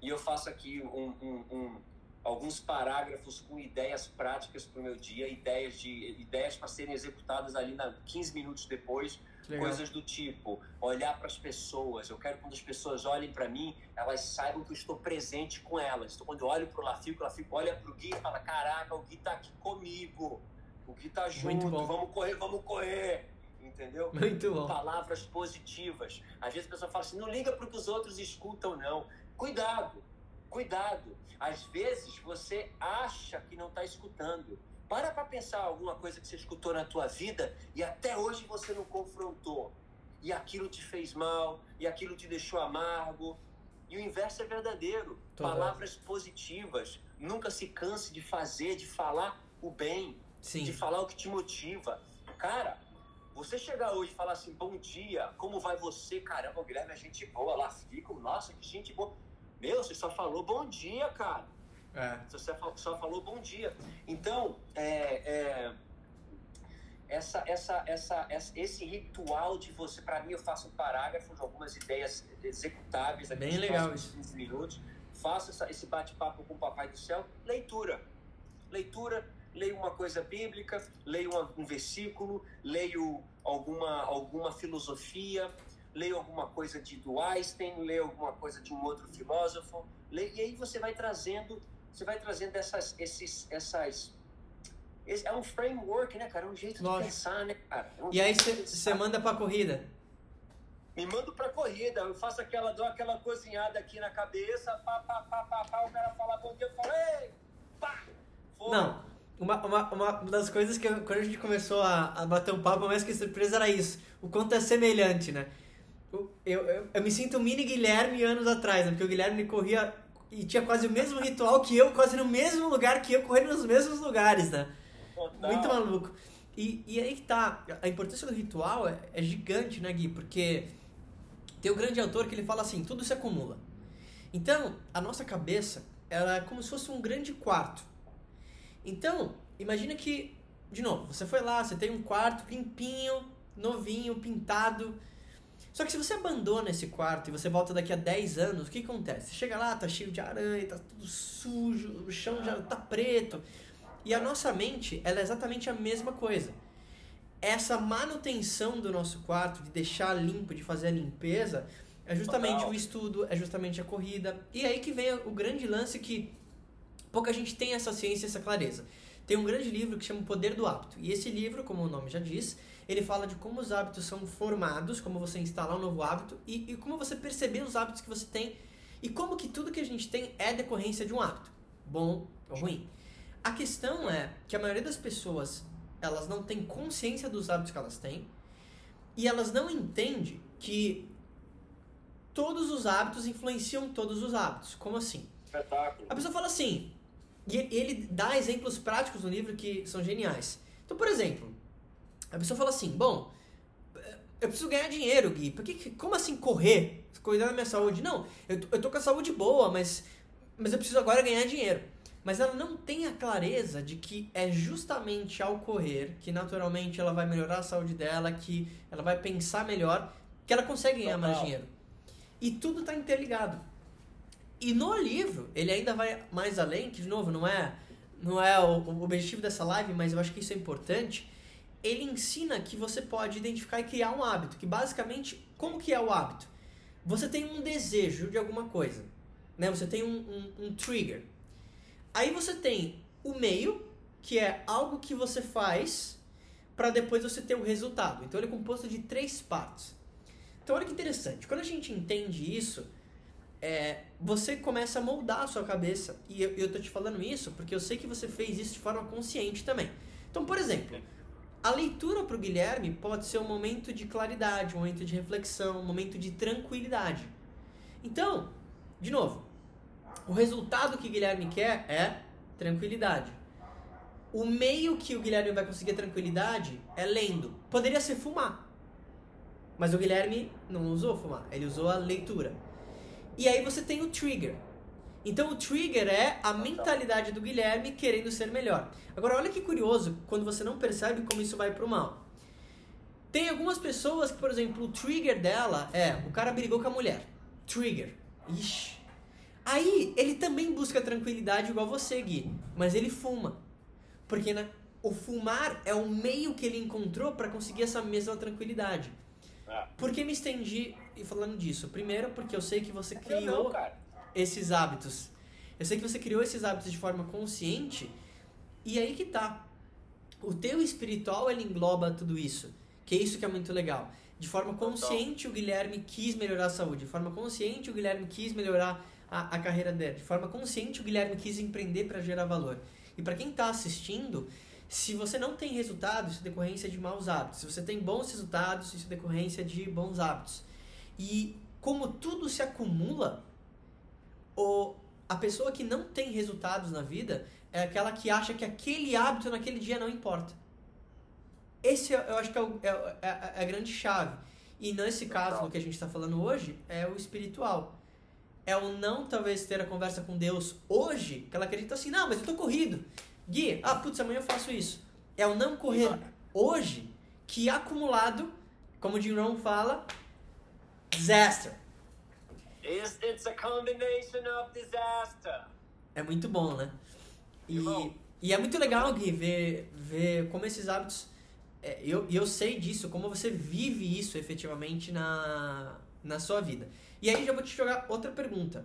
Speaker 2: E eu faço aqui um, um, um, alguns parágrafos com ideias práticas para o meu dia, ideias de ideias para serem executadas ali na 15 minutos depois, Legal. coisas do tipo olhar para as pessoas. Eu quero que quando as pessoas olhem para mim, elas saibam que eu estou presente com elas. Então, quando eu olho para o Lafico, o Lafico olha para o Gui e fala: Caraca, o Gui está aqui comigo. O Gui está junto, vamos correr, vamos correr entendeu?
Speaker 1: Muito bom.
Speaker 2: Palavras positivas. Às vezes a pessoa fala assim, não liga para o que os outros escutam, não. Cuidado, cuidado. Às vezes você acha que não está escutando. Para para pensar alguma coisa que você escutou na tua vida e até hoje você não confrontou. E aquilo te fez mal, e aquilo te deixou amargo. E o inverso é verdadeiro. Toda. Palavras positivas. Nunca se canse de fazer, de falar o bem, Sim. de falar o que te motiva. Cara, você chegar hoje e falar assim, bom dia, como vai você? Caramba, o Guilherme é gente boa, lá fico, nossa, que gente boa. Meu, você só falou bom dia, cara. É. Você só falou bom dia. Então, é, é, essa, essa, essa, esse ritual de você, para mim, eu faço um parágrafo de algumas ideias executáveis
Speaker 1: aqui Bem legal isso.
Speaker 2: 15 minutos. Faço essa, esse bate-papo com o Papai do Céu. Leitura. Leitura leio uma coisa bíblica, leio um versículo, leio alguma, alguma filosofia, leio alguma coisa de do Einstein, leio alguma coisa de um outro filósofo, leio, e aí você vai trazendo, você vai trazendo essas, esses, essas é um framework, né, cara? É um jeito de pensar, né, cara? É um
Speaker 1: e aí você manda pra corrida?
Speaker 2: Me mando pra corrida, eu faço aquela, dou aquela cozinhada aqui na cabeça, pá, pá, pá, pá, pá, o cara fala bom dia, eu falo, ei, pá!
Speaker 1: Não, uma, uma, uma das coisas que eu, quando a gente começou a, a bater um papo, mais que surpresa era isso. O quanto é semelhante, né? Eu, eu, eu, me sinto um mini Guilherme anos atrás, né? Porque o Guilherme corria e tinha quase o mesmo ritual que eu, quase no mesmo lugar que eu, correndo nos mesmos lugares, né? Muito maluco. E, e aí que tá, a importância do ritual é, é gigante, né, Gui? Porque tem o um grande autor que ele fala assim, tudo se acumula. Então, a nossa cabeça, ela é como se fosse um grande quarto. Então, imagina que, de novo, você foi lá, você tem um quarto limpinho, novinho, pintado. Só que se você abandona esse quarto e você volta daqui a 10 anos, o que acontece? Você chega lá, tá cheio de aranha, tá tudo sujo, o chão já tá preto. E a nossa mente, ela é exatamente a mesma coisa. Essa manutenção do nosso quarto, de deixar limpo, de fazer a limpeza, é justamente o estudo, é justamente a corrida. E aí que vem o grande lance que Pouca gente tem essa ciência, essa clareza. Tem um grande livro que chama O Poder do Hábito. E esse livro, como o nome já diz, ele fala de como os hábitos são formados, como você instalar um novo hábito e, e como você perceber os hábitos que você tem e como que tudo que a gente tem é decorrência de um hábito, bom ou ruim. A questão é que a maioria das pessoas, elas não têm consciência dos hábitos que elas têm e elas não entendem que todos os hábitos influenciam todos os hábitos. Como assim?
Speaker 2: Espetáculo.
Speaker 1: A pessoa fala assim, e ele dá exemplos práticos no livro que são geniais. Então, por exemplo, a pessoa fala assim, bom, eu preciso ganhar dinheiro, Gui. Por que, como assim correr? Cuidar da minha saúde? Não, eu, eu tô com a saúde boa, mas, mas eu preciso agora ganhar dinheiro. Mas ela não tem a clareza de que é justamente ao correr que naturalmente ela vai melhorar a saúde dela, que ela vai pensar melhor, que ela consegue ganhar mais dinheiro. E tudo está interligado. E no livro, ele ainda vai mais além, que de novo não é, não é o, o objetivo dessa live, mas eu acho que isso é importante. Ele ensina que você pode identificar e criar um hábito, que basicamente, como que é o hábito? Você tem um desejo de alguma coisa, né? Você tem um, um, um trigger. Aí você tem o meio, que é algo que você faz para depois você ter o resultado. Então ele é composto de três partes. Então olha que interessante. Quando a gente entende isso, é, você começa a moldar a sua cabeça. E eu, eu tô te falando isso porque eu sei que você fez isso de forma consciente também. Então, por exemplo, a leitura para o Guilherme pode ser um momento de claridade, um momento de reflexão, um momento de tranquilidade. Então, de novo, o resultado que o Guilherme quer é tranquilidade. O meio que o Guilherme vai conseguir tranquilidade é lendo. Poderia ser fumar. Mas o Guilherme não usou fumar, ele usou a leitura. E aí você tem o trigger. Então o trigger é a mentalidade do Guilherme querendo ser melhor. Agora olha que curioso quando você não percebe como isso vai pro mal. Tem algumas pessoas que, por exemplo, o trigger dela é o cara brigou com a mulher. Trigger. Ixi. Aí ele também busca tranquilidade igual você, Gui, mas ele fuma. Porque na, o fumar é o meio que ele encontrou para conseguir essa mesma tranquilidade. É. Por que me estendi falando disso? Primeiro, porque eu sei que você criou não, esses hábitos. Eu sei que você criou esses hábitos de forma consciente. E aí que tá. O teu espiritual ele engloba tudo isso. Que é isso que é muito legal. De forma consciente, o Guilherme quis melhorar a saúde. De forma consciente, o Guilherme quis melhorar a, a carreira dele. De forma consciente, o Guilherme quis empreender para gerar valor. E para quem está assistindo, se você não tem resultados, isso é decorrência de maus hábitos. Se você tem bons resultados, isso é decorrência de bons hábitos. E como tudo se acumula, o, a pessoa que não tem resultados na vida é aquela que acha que aquele hábito naquele dia não importa. Esse eu acho que é, o, é, é, é a grande chave. E nesse caso, no que a gente está falando hoje, é o espiritual. É o não talvez ter a conversa com Deus hoje, que ela acredita assim, não, mas eu tô corrido. Gui, ah, putz, amanhã eu faço isso. É o não correr hoje que acumulado, como o Jim Rohn fala, disaster.
Speaker 2: It's a combination of disaster.
Speaker 1: É muito bom, né? E, e é muito legal, Gui, ver, ver como esses hábitos. É, eu, eu sei disso, como você vive isso efetivamente na, na sua vida. E aí já vou te jogar outra pergunta.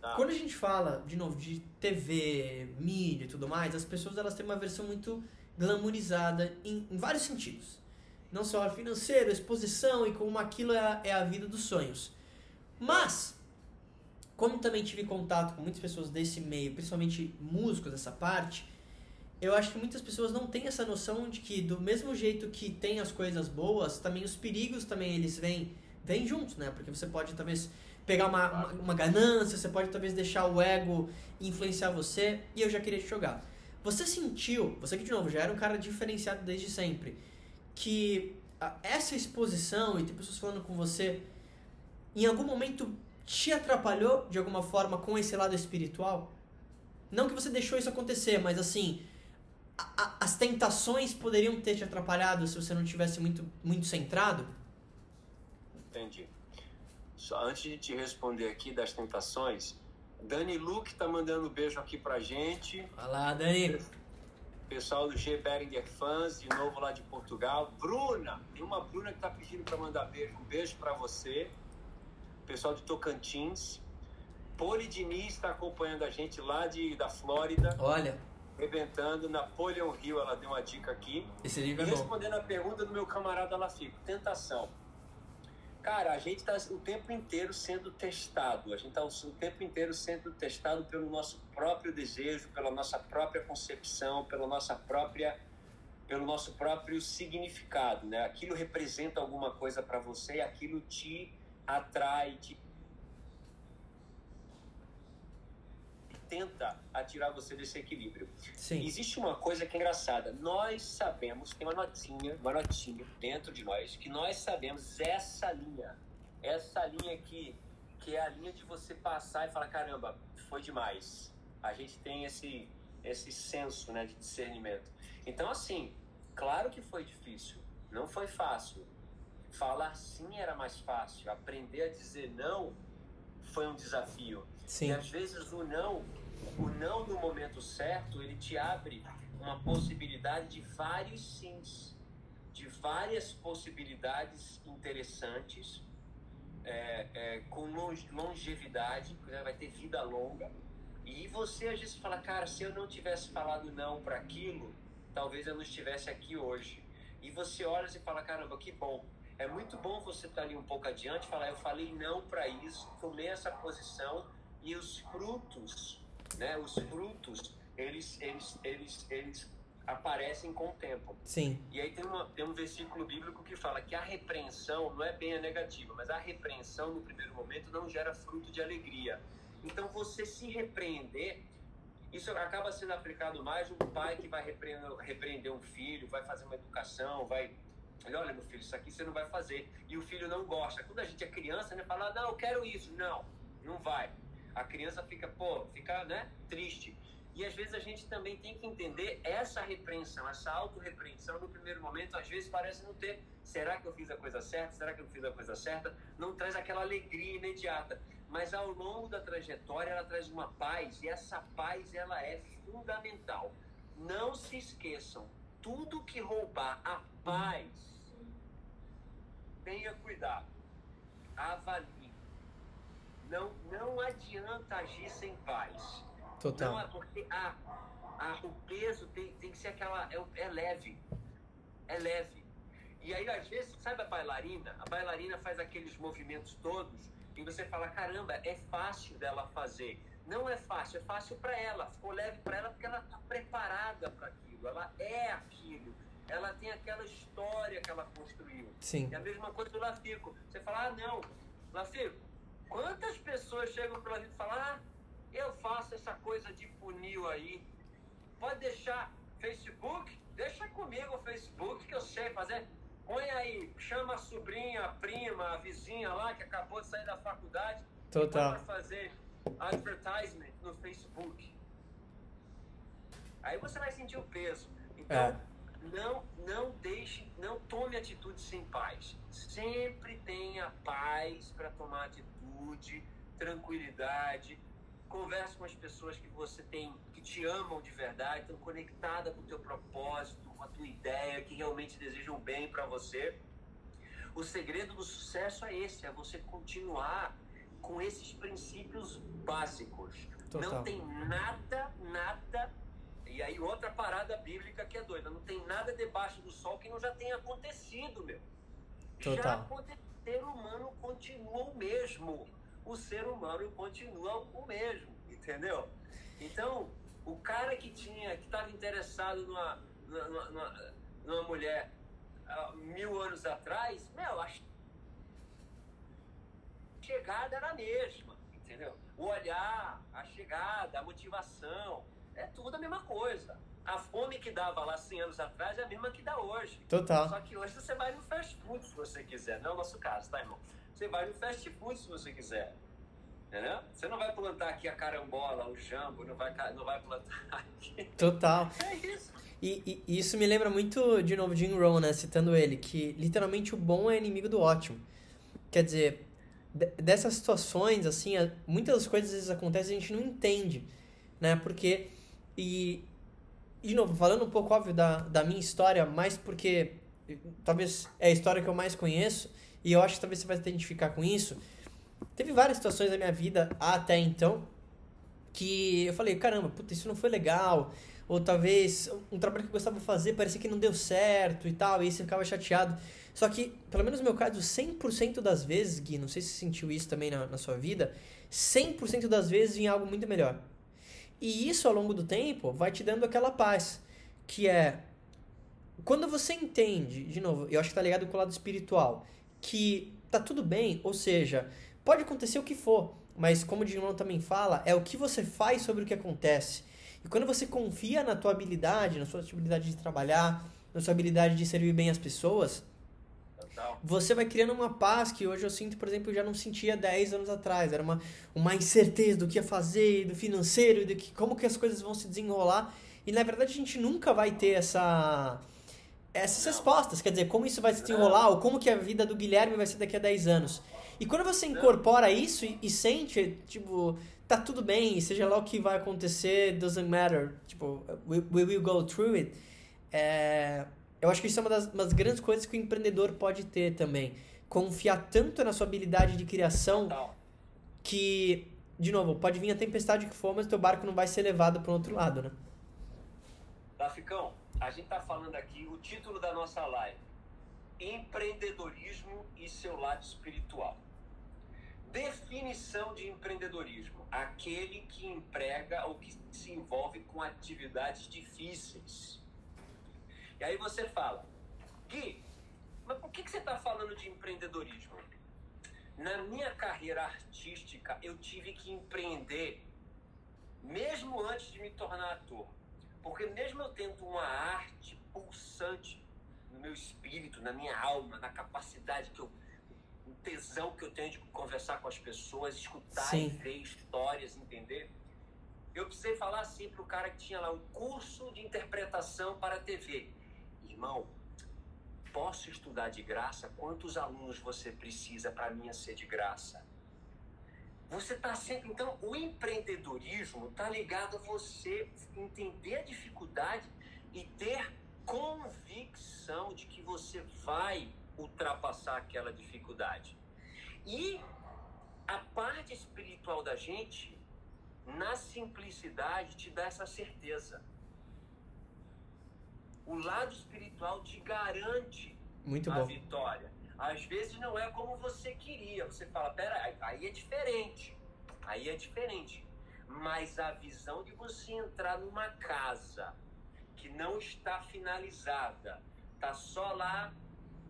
Speaker 1: Tá. Quando a gente fala, de novo, de TV, mídia e tudo mais, as pessoas elas têm uma versão muito glamourizada em, em vários sentidos. Não só financeiro, exposição e como aquilo é a, é a vida dos sonhos. Mas, como também tive contato com muitas pessoas desse meio, principalmente músicos dessa parte, eu acho que muitas pessoas não têm essa noção de que do mesmo jeito que tem as coisas boas, também os perigos também eles vêm, vêm juntos, né? Porque você pode talvez pegar uma, uma, uma, ganância, você pode talvez deixar o ego influenciar você. E eu já queria te jogar. Você sentiu, você que de novo já era um cara diferenciado desde sempre, que essa exposição e ter pessoas falando com você, em algum momento te atrapalhou de alguma forma com esse lado espiritual? Não que você deixou isso acontecer, mas assim, a, a, as tentações poderiam ter te atrapalhado se você não tivesse muito, muito centrado?
Speaker 2: Entendi. Só antes de te responder aqui das tentações, Dani Luke tá mandando um beijo aqui pra gente.
Speaker 1: Olá, Dani.
Speaker 2: Pessoal do G Beringer Fans, de novo lá de Portugal. Bruna, tem uma Bruna que tá pedindo para mandar beijo. Um beijo para você. Pessoal de Tocantins. Poli Diniz está acompanhando a gente lá de, da Flórida.
Speaker 1: Olha.
Speaker 2: Rebentando. Napoleon Hill, ela deu uma dica aqui.
Speaker 1: Esse livro
Speaker 2: e
Speaker 1: é
Speaker 2: respondendo a pergunta do meu camarada Lafico, tentação. Cara, a gente está o tempo inteiro sendo testado. A gente está o tempo inteiro sendo testado pelo nosso próprio desejo, pela nossa própria concepção, pela nossa própria, pelo nosso próprio significado, né? Aquilo representa alguma coisa para você e aquilo te atrai, te tenta atirar você desse equilíbrio.
Speaker 1: Sim.
Speaker 2: Existe uma coisa que é engraçada. Nós sabemos, tem uma notinha, uma notinha dentro de nós, que nós sabemos essa linha. Essa linha aqui, que é a linha de você passar e falar, caramba, foi demais. A gente tem esse, esse senso né, de discernimento. Então, assim, claro que foi difícil. Não foi fácil. Falar sim era mais fácil. Aprender a dizer não foi um desafio.
Speaker 1: Sim.
Speaker 2: E às vezes o não o não no momento certo, ele te abre uma possibilidade de vários sims, de várias possibilidades interessantes, é, é, com longevidade, vai ter vida longa. E você às vezes fala, cara, se eu não tivesse falado não para aquilo, talvez eu não estivesse aqui hoje. E você olha e fala, caramba, que bom. É muito bom você estar tá ali um pouco adiante, falar, eu falei não para isso, tomei essa posição e os frutos né? Os frutos, eles, eles, eles, eles aparecem com o tempo.
Speaker 1: Sim.
Speaker 2: E aí tem, uma, tem um versículo bíblico que fala que a repreensão não é bem a negativa, mas a repreensão no primeiro momento não gera fruto de alegria. Então você se repreender, isso acaba sendo aplicado mais um pai que vai repreender, repreender um filho, vai fazer uma educação, vai olha meu filho, isso aqui você não vai fazer. E o filho não gosta. Quando a gente é criança, né, fala, não, eu quero isso. Não, não vai a criança fica, pô, fica, né, triste. E às vezes a gente também tem que entender essa repreensão, essa auto-repreensão no primeiro momento, às vezes parece não ter. Será que eu fiz a coisa certa? Será que eu fiz a coisa certa? Não traz aquela alegria imediata. Mas ao longo da trajetória ela traz uma paz e essa paz ela é fundamental. Não se esqueçam, tudo que roubar a paz, tenha cuidado. Avalie não, não adianta agir sem paz.
Speaker 1: Total.
Speaker 2: Não é porque a, a, o peso tem, tem que ser aquela. É, é leve. É leve. E aí, às vezes, sabe a bailarina? A bailarina faz aqueles movimentos todos e você fala: caramba, é fácil dela fazer. Não é fácil, é fácil para ela. Ficou leve para ela porque ela está preparada para aquilo. Ela é aquilo. Ela tem aquela história que ela construiu.
Speaker 1: Sim.
Speaker 2: É a mesma coisa do Lafico. Você fala: ah, não, Lafico, Quantas pessoas chegam pra gente falar, ah, eu faço essa coisa de funil aí. Pode deixar Facebook? Deixa comigo o Facebook que eu sei fazer. Põe aí, chama a sobrinha, a prima, a vizinha lá que acabou de sair da faculdade.
Speaker 1: Total.
Speaker 2: Para fazer advertisement no Facebook. Aí você vai sentir o peso. Então, é. não, não deixe, não tome atitude sem paz. Sempre tenha paz para tomar atitude tranquilidade. Converse com as pessoas que você tem, que te amam de verdade, estão conectadas com o teu propósito, com a tua ideia, que realmente desejam bem para você. O segredo do sucesso é esse, é você continuar com esses princípios básicos. Total. Não tem nada, nada. E aí outra parada bíblica que é doida, não tem nada debaixo do sol que não já tenha acontecido, meu. Total. Já aconteceu. Ser humano continua o mesmo o ser humano continua o mesmo, entendeu? Então, o cara que tinha, que estava interessado numa, numa, numa, numa mulher uh, mil anos atrás, meu, a chegada era a mesma, entendeu? O olhar, a chegada, a motivação, é tudo a mesma coisa. A fome que dava lá 100 anos atrás é a mesma que dá hoje.
Speaker 1: Total.
Speaker 2: Só que hoje você vai no fast food se você quiser. Não é o nosso caso, tá, irmão? Você vai no fast food se você quiser. Entendeu? Você não vai plantar aqui a carambola, o jambo, não vai, não vai plantar aqui.
Speaker 1: Total.
Speaker 2: É isso.
Speaker 1: E, e, isso me lembra muito, de novo, Jim Rohn, né? Citando ele, que literalmente o bom é inimigo do ótimo. Quer dizer, dessas situações, assim, muitas coisas às vezes acontecem e a gente não entende, né? Porque, e, de novo, falando um pouco, óbvio, da, da minha história, mais porque talvez é a história que eu mais conheço, e eu acho que talvez você vai se identificar com isso. teve várias situações na minha vida até então que eu falei, caramba, puta, isso não foi legal. Ou talvez um trabalho que eu gostava de fazer parecia que não deu certo e tal, e aí você ficava chateado. Só que, pelo menos no meu caso, 100% das vezes, Gui, não sei se você sentiu isso também na, na sua vida, 100% das vezes vinha algo muito melhor. E isso, ao longo do tempo, vai te dando aquela paz, que é quando você entende, de novo, eu acho que tá ligado com o lado espiritual, que tá tudo bem, ou seja, pode acontecer o que for, mas como o Digimon também fala, é o que você faz sobre o que acontece. E quando você confia na tua habilidade, na sua habilidade de trabalhar, na sua habilidade de servir bem as pessoas, você vai criando uma paz que hoje eu sinto, por exemplo, eu já não sentia 10 anos atrás. Era uma, uma incerteza do que ia fazer, do financeiro, de que, como que as coisas vão se desenrolar. E na verdade a gente nunca vai ter essa essas respostas, quer dizer, como isso vai se desenrolar, ou como que a vida do Guilherme vai ser daqui a 10 anos. E quando você incorpora isso e, e sente, tipo, tá tudo bem, seja lá o que vai acontecer, doesn't matter, tipo, we, we will go through it, é, eu acho que isso é uma das, uma das grandes coisas que o empreendedor pode ter também. Confiar tanto na sua habilidade de criação que, de novo, pode vir a tempestade que for, mas teu barco não vai ser levado para o outro lado, né?
Speaker 2: Taficão, a gente está falando aqui, o título da nossa live, empreendedorismo e seu lado espiritual. Definição de empreendedorismo: aquele que emprega ou que se envolve com atividades difíceis. E aí você fala, Gui, mas por que, que você está falando de empreendedorismo? Na minha carreira artística, eu tive que empreender, mesmo antes de me tornar ator. Porque mesmo eu tendo uma arte pulsante no meu espírito, na minha alma, na capacidade que eu. o tesão que eu tenho de conversar com as pessoas, escutar Sim. e ver histórias, entender. Eu precisei falar assim pro cara que tinha lá o um curso de interpretação para TV. Irmão, posso estudar de graça? Quantos alunos você precisa para mim ser de graça? Você está sempre. Então, o empreendedorismo está ligado a você entender a dificuldade e ter convicção de que você vai ultrapassar aquela dificuldade. E a parte espiritual da gente, na simplicidade, te dá essa certeza. O lado espiritual te garante
Speaker 1: Muito
Speaker 2: a
Speaker 1: bom.
Speaker 2: vitória. Às vezes não é como você queria. Você fala, pera, aí é diferente. Aí é diferente. Mas a visão de você entrar numa casa que não está finalizada, tá só lá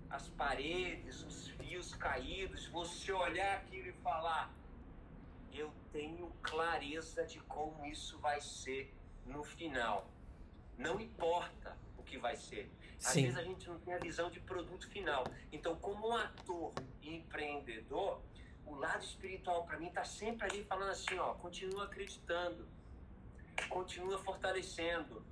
Speaker 2: as paredes, os fios caídos, você olhar aquilo e falar: eu tenho clareza de como isso vai ser no final. Não importa que vai ser. Às Sim. vezes a gente não tem a visão de produto final. Então, como um ator e empreendedor, o lado espiritual para mim tá sempre ali falando assim, ó, continua acreditando, continua fortalecendo.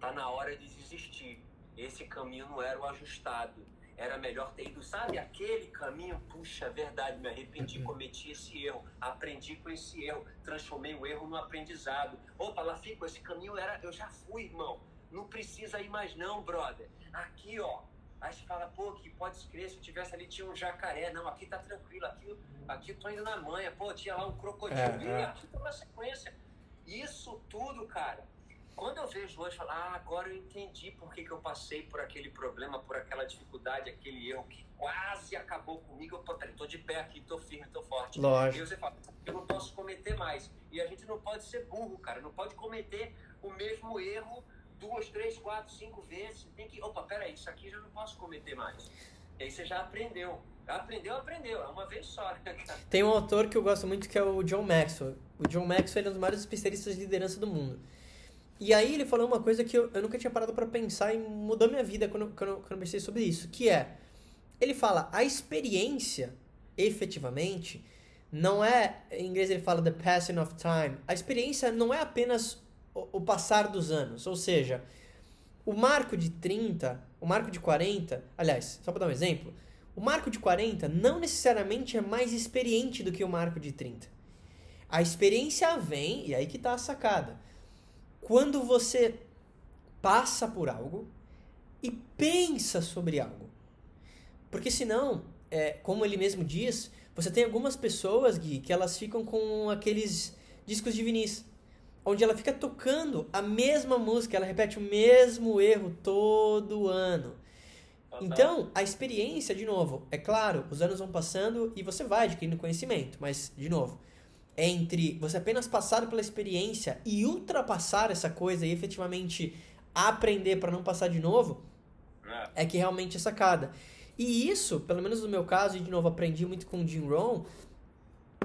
Speaker 2: Tá na hora de desistir. Esse caminho não era o ajustado. Era melhor ter ido, sabe, aquele caminho, puxa, verdade, me arrependi, uhum. cometi esse erro, aprendi com esse erro, transformei o erro no aprendizado. Opa, lá fico, esse caminho era, eu já fui, irmão. Não precisa ir mais não, brother. Aqui, ó, Aí você fala, pô, que pode crer, se eu tivesse ali tinha um jacaré. Não, aqui tá tranquilo, aqui, aqui tô indo na manha. Pô, tinha lá um crocodilo. É, Ih, é. aqui tá na sequência. Isso tudo, cara, quando eu vejo hoje, falar, ah, agora eu entendi por que, que eu passei por aquele problema, por aquela dificuldade, aquele erro que quase acabou comigo. Eu, pô, tô de pé aqui, tô firme, tô forte.
Speaker 1: Lógico.
Speaker 2: E você fala, eu não posso cometer mais. E a gente não pode ser burro, cara. Não pode cometer o mesmo erro duas, três, quatro, cinco vezes. Você tem que, opa, peraí, isso aqui eu já não posso cometer mais. E aí você já aprendeu. Aprendeu, aprendeu. É uma vez só. Né,
Speaker 1: tem um autor que eu gosto muito que é o John Maxwell. O John Maxwell é um dos maiores especialistas de liderança do mundo. E aí ele falou uma coisa que eu, eu nunca tinha parado para pensar e mudou minha vida quando, quando, quando eu pensei sobre isso, que é, ele fala, a experiência, efetivamente, não é, em inglês ele fala the passing of time, a experiência não é apenas o, passar dos anos. Ou seja, o marco de 30, o marco de 40, aliás, só para dar um exemplo, o marco de 40 não necessariamente é mais experiente do que o marco de 30. A experiência vem, e aí que está a sacada. Quando você passa por algo e pensa sobre algo. Porque senão, é, como ele mesmo diz, você tem algumas pessoas, Gui, que elas ficam com aqueles discos de vinis, onde ela fica tocando a mesma música, ela repete o mesmo erro todo ano. Então, a experiência, de novo, é claro, os anos vão passando e você vai adquirindo conhecimento, mas, de novo, entre você apenas passar pela experiência e ultrapassar essa coisa e efetivamente aprender para não passar de novo, é. é que realmente é sacada. E isso, pelo menos no meu caso, e de novo aprendi muito com o Jim Rohn,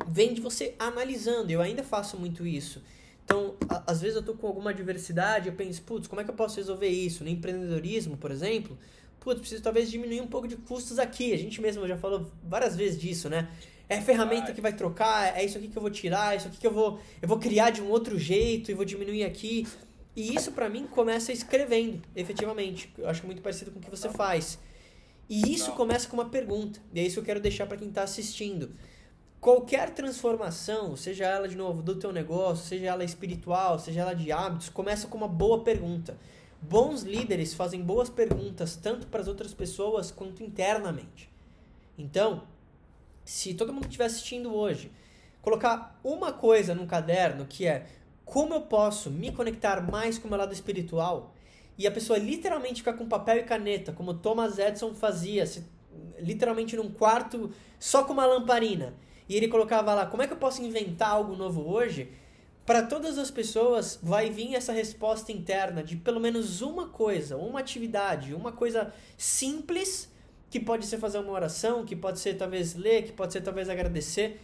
Speaker 1: vem de você analisando. Eu ainda faço muito isso. Então, a, às vezes eu tô com alguma adversidade, eu penso, putz, como é que eu posso resolver isso? No empreendedorismo, por exemplo, putz, preciso talvez diminuir um pouco de custos aqui. A gente mesmo já falou várias vezes disso, né? É a ferramenta que vai trocar, é isso aqui que eu vou tirar, é isso aqui que eu vou, eu vou criar de um outro jeito e vou diminuir aqui. E isso para mim começa escrevendo, efetivamente. Eu acho muito parecido com o que você faz. E isso começa com uma pergunta. E é isso que eu quero deixar para quem está assistindo. Qualquer transformação, seja ela de novo do teu negócio, seja ela espiritual, seja ela de hábitos, começa com uma boa pergunta. Bons líderes fazem boas perguntas tanto para as outras pessoas quanto internamente. Então, se todo mundo estiver assistindo hoje, colocar uma coisa no caderno que é como eu posso me conectar mais com o meu lado espiritual, e a pessoa literalmente ficar com papel e caneta, como Thomas Edison fazia, literalmente num quarto só com uma lamparina, e ele colocava lá, como é que eu posso inventar algo novo hoje? Para todas as pessoas vai vir essa resposta interna de pelo menos uma coisa, uma atividade, uma coisa simples, que pode ser fazer uma oração, que pode ser talvez ler, que pode ser talvez agradecer,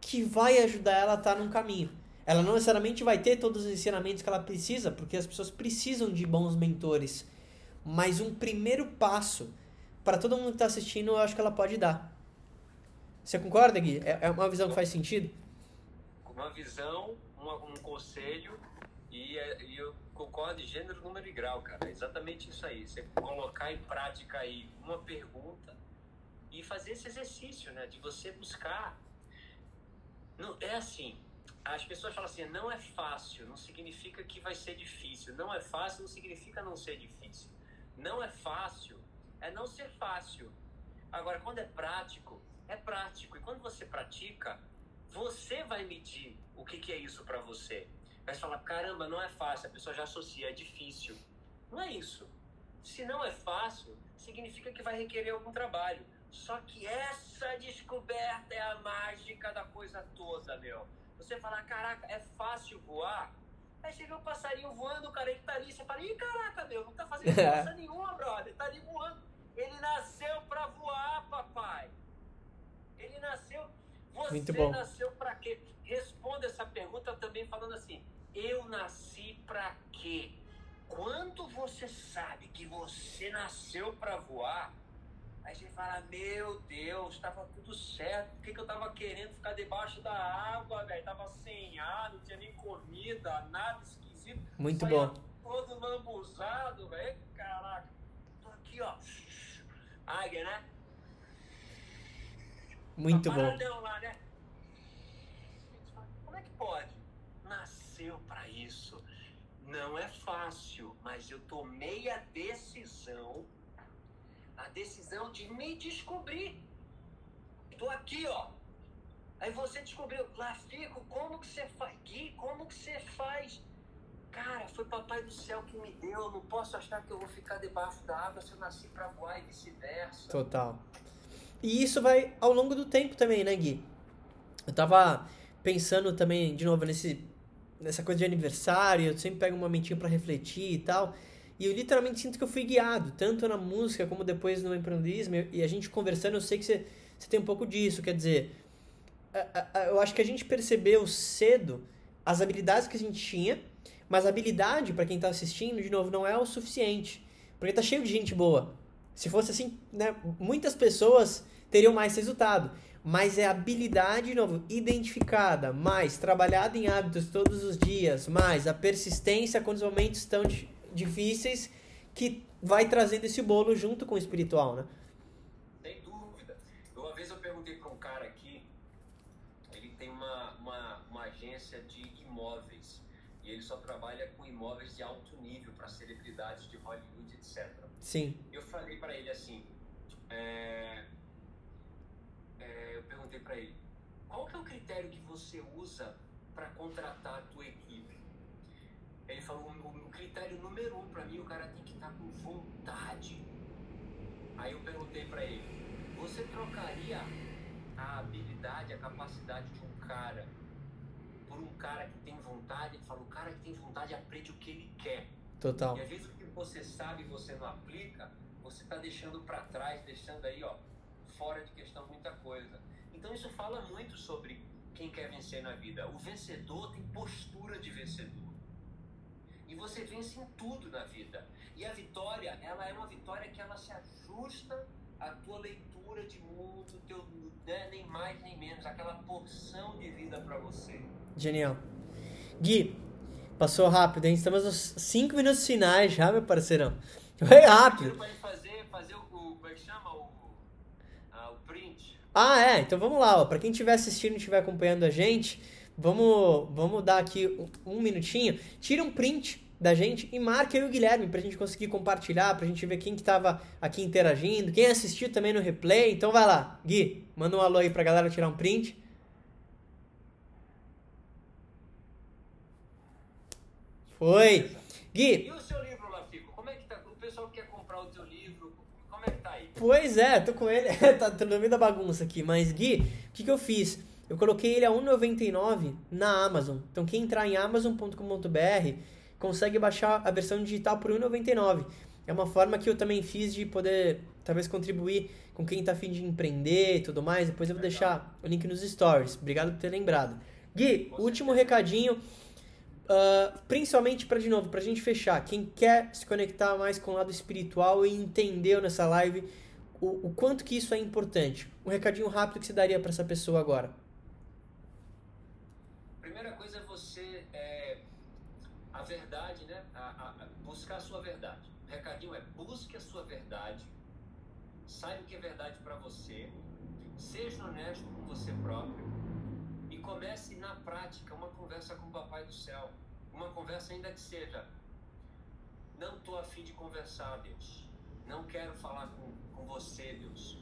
Speaker 1: que vai ajudar ela a estar num caminho. Ela não necessariamente vai ter todos os ensinamentos que ela precisa, porque as pessoas precisam de bons mentores. Mas um primeiro passo para todo mundo que está assistindo, eu acho que ela pode dar. Você concorda, Gui? É, é uma visão que faz sentido?
Speaker 2: Uma visão, uma, um conselho, e, é, e, eu concordo de gênero, número e grau, cara. É exatamente isso aí. Você colocar em prática aí uma pergunta e fazer esse exercício, né? De você buscar. Não, é assim, as pessoas falam assim, não é fácil, não significa que vai ser difícil. Não é fácil não significa não ser difícil. Não é fácil é não ser fácil. Agora, quando é prático, é prático. E quando você pratica, você vai medir o que, que é isso para você. Vai falar, caramba, não é fácil. A pessoa já associa, é difícil. Não é isso. Se não é fácil, significa que vai requerer algum trabalho. Só que essa descoberta é a mágica da coisa toda, meu. Você fala, caraca, é fácil voar? Aí você vê um passarinho voando, cara, ele tá ali, você fala, ih, caraca, meu, não tá fazendo força nenhuma, brother, tá ali voando. Ele nasceu pra voar, papai. Ele nasceu. Você Muito bom. nasceu pra quê? Responda essa pergunta também falando assim: eu nasci pra quê? Quando você sabe que você nasceu pra voar, Aí você fala, meu Deus, estava tudo certo. Por que, que eu tava querendo ficar debaixo da água, velho? Tava sem ar, não tinha nem comida, nada esquisito.
Speaker 1: Muito bom.
Speaker 2: Todo lambuzado, velho. Caraca. Tô aqui, ó. Águia, né?
Speaker 1: Muito bom.
Speaker 2: Lá, né? Como é que pode? Nasceu para isso. Não é fácil, mas eu tomei a decisão a decisão de me descobrir. Tô aqui, ó. Aí você descobriu, lá fico, como que você faz? Gui, como que você faz? Cara, foi papai do céu que me deu. Eu não posso achar que eu vou ficar debaixo da água se eu nasci para voar e vice-versa.
Speaker 1: Total. E isso vai ao longo do tempo também, né, Gui? Eu tava pensando também, de novo, nesse, nessa coisa de aniversário, eu sempre pego um momentinho para refletir e tal. E eu literalmente sinto que eu fui guiado, tanto na música como depois no empreendedorismo. E a gente conversando, eu sei que você, você tem um pouco disso. Quer dizer, eu acho que a gente percebeu cedo as habilidades que a gente tinha, mas a habilidade, para quem está assistindo, de novo, não é o suficiente. Porque tá cheio de gente boa. Se fosse assim, né, muitas pessoas teriam mais resultado. Mas é habilidade, de novo, identificada, mais trabalhada em hábitos todos os dias, mais a persistência quando os momentos estão difíceis que vai trazendo esse bolo junto com o espiritual, né?
Speaker 2: Sem dúvida. Uma vez eu perguntei para um cara aqui, ele tem uma, uma, uma agência de imóveis e ele só trabalha com imóveis de alto nível para celebridades de Hollywood.
Speaker 1: Sim.
Speaker 2: Eu falei para ele assim, é, para ele: qual que é o critério que você usa para contratar a tua equipe? Ele falou: o, critério número um para mim, o cara tem que estar tá com vontade. Aí eu perguntei para ele: você trocaria a habilidade, a capacidade de um cara por um cara que tem vontade? Ele falou: o cara que tem vontade aprende o que ele quer.
Speaker 1: Total.
Speaker 2: E às vezes você sabe e você não aplica, você está deixando para trás, deixando aí, ó, fora de questão muita coisa. Então isso fala muito sobre quem quer vencer na vida. O vencedor tem postura de vencedor. E você vence em tudo na vida. E a vitória, ela é uma vitória que ela se ajusta à tua leitura de mundo, teu, né, nem mais nem menos, aquela porção de vida para você.
Speaker 1: Genial. Gui, passou rápido, hein? Estamos nos 5 minutos finais já, meu parceirão. Foi rápido.
Speaker 2: Fazer, fazer o, como é que chama? O, ah, o print.
Speaker 1: Ah, é. Então vamos lá. Para quem estiver assistindo e estiver acompanhando a gente, vamos, vamos dar aqui um, um minutinho. Tira um print da gente e marca aí o Guilherme pra gente conseguir compartilhar, pra gente ver quem que tava aqui interagindo, quem assistiu também no replay. Então vai lá, Gui, manda um alô aí pra galera tirar um print. Foi.
Speaker 2: Gui. E o seu livro, Lafico? Como é que tá? O pessoal quer comprar o teu livro, como é que tá aí?
Speaker 1: Pois é, tô com ele, tá, tá no meio da bagunça aqui, mas Gui, o que que eu fiz? Eu coloquei ele a 1,99 na Amazon. Então quem entrar em amazon.com.br consegue baixar a versão digital por 1,99. É uma forma que eu também fiz de poder, talvez, contribuir com quem está afim de empreender e tudo mais. Depois eu vou deixar o link nos stories. Obrigado por ter lembrado. Gui, último recadinho, uh, principalmente para, de novo, para a gente fechar. Quem quer se conectar mais com o lado espiritual e entendeu nessa live o, o quanto que isso é importante. Um recadinho rápido que você daria para essa pessoa agora.
Speaker 2: buscar a sua verdade. O recadinho é busque a sua verdade, saiba o que é verdade para você, seja honesto com você próprio comece na prática uma conversa com o Papai do Céu. Uma conversa ainda que seja, não estou afim de conversar, Deus. Não quero falar com, com você, Deus.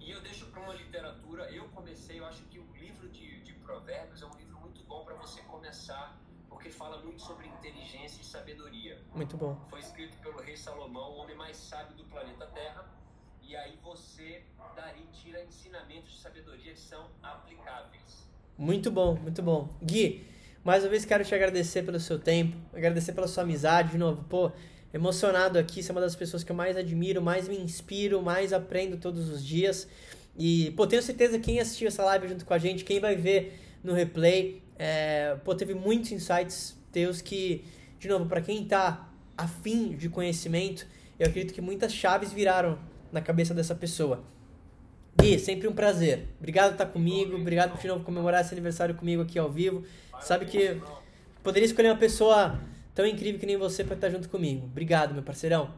Speaker 2: E eu deixo para uma literatura, eu comecei, eu acho que o livro de, de provérbios é um livro muito bom para você começar porque fala muito sobre inteligência e sabedoria.
Speaker 1: Muito bom.
Speaker 2: Foi escrito pelo rei Salomão, o homem mais sábio do planeta Terra, e aí você dali tira ensinamentos de sabedoria que são aplicáveis.
Speaker 1: Muito bom, muito bom. Gui, mais uma vez quero te agradecer pelo seu tempo, agradecer pela sua amizade de novo. Pô, emocionado aqui, você é uma das pessoas que eu mais admiro, mais me inspiro, mais aprendo todos os dias. E, pô, tenho certeza que quem assistiu essa live junto com a gente, quem vai ver no replay, é, pô, teve muitos insights teus que, de novo, para quem tá afim de conhecimento, eu acredito que muitas chaves viraram na cabeça dessa pessoa. Gui, sempre um prazer. Obrigado por estar comigo, obrigado por de novo comemorar esse aniversário comigo aqui ao vivo. Sabe que poderia escolher uma pessoa tão incrível que nem você para estar junto comigo. Obrigado, meu parceirão.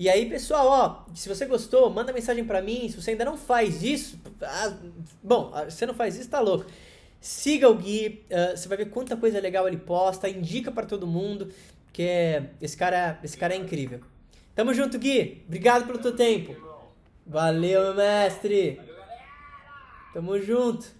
Speaker 1: E aí, pessoal, ó, se você gostou, manda mensagem para mim. Se você ainda não faz isso, ah, bom, ah, você não faz isso, tá louco. Siga o Gui, uh, você vai ver quanta coisa legal ele posta, indica para todo mundo, que esse cara, esse cara é incrível. Tamo junto, Gui. Obrigado pelo teu tempo. Valeu, meu mestre. Tamo junto.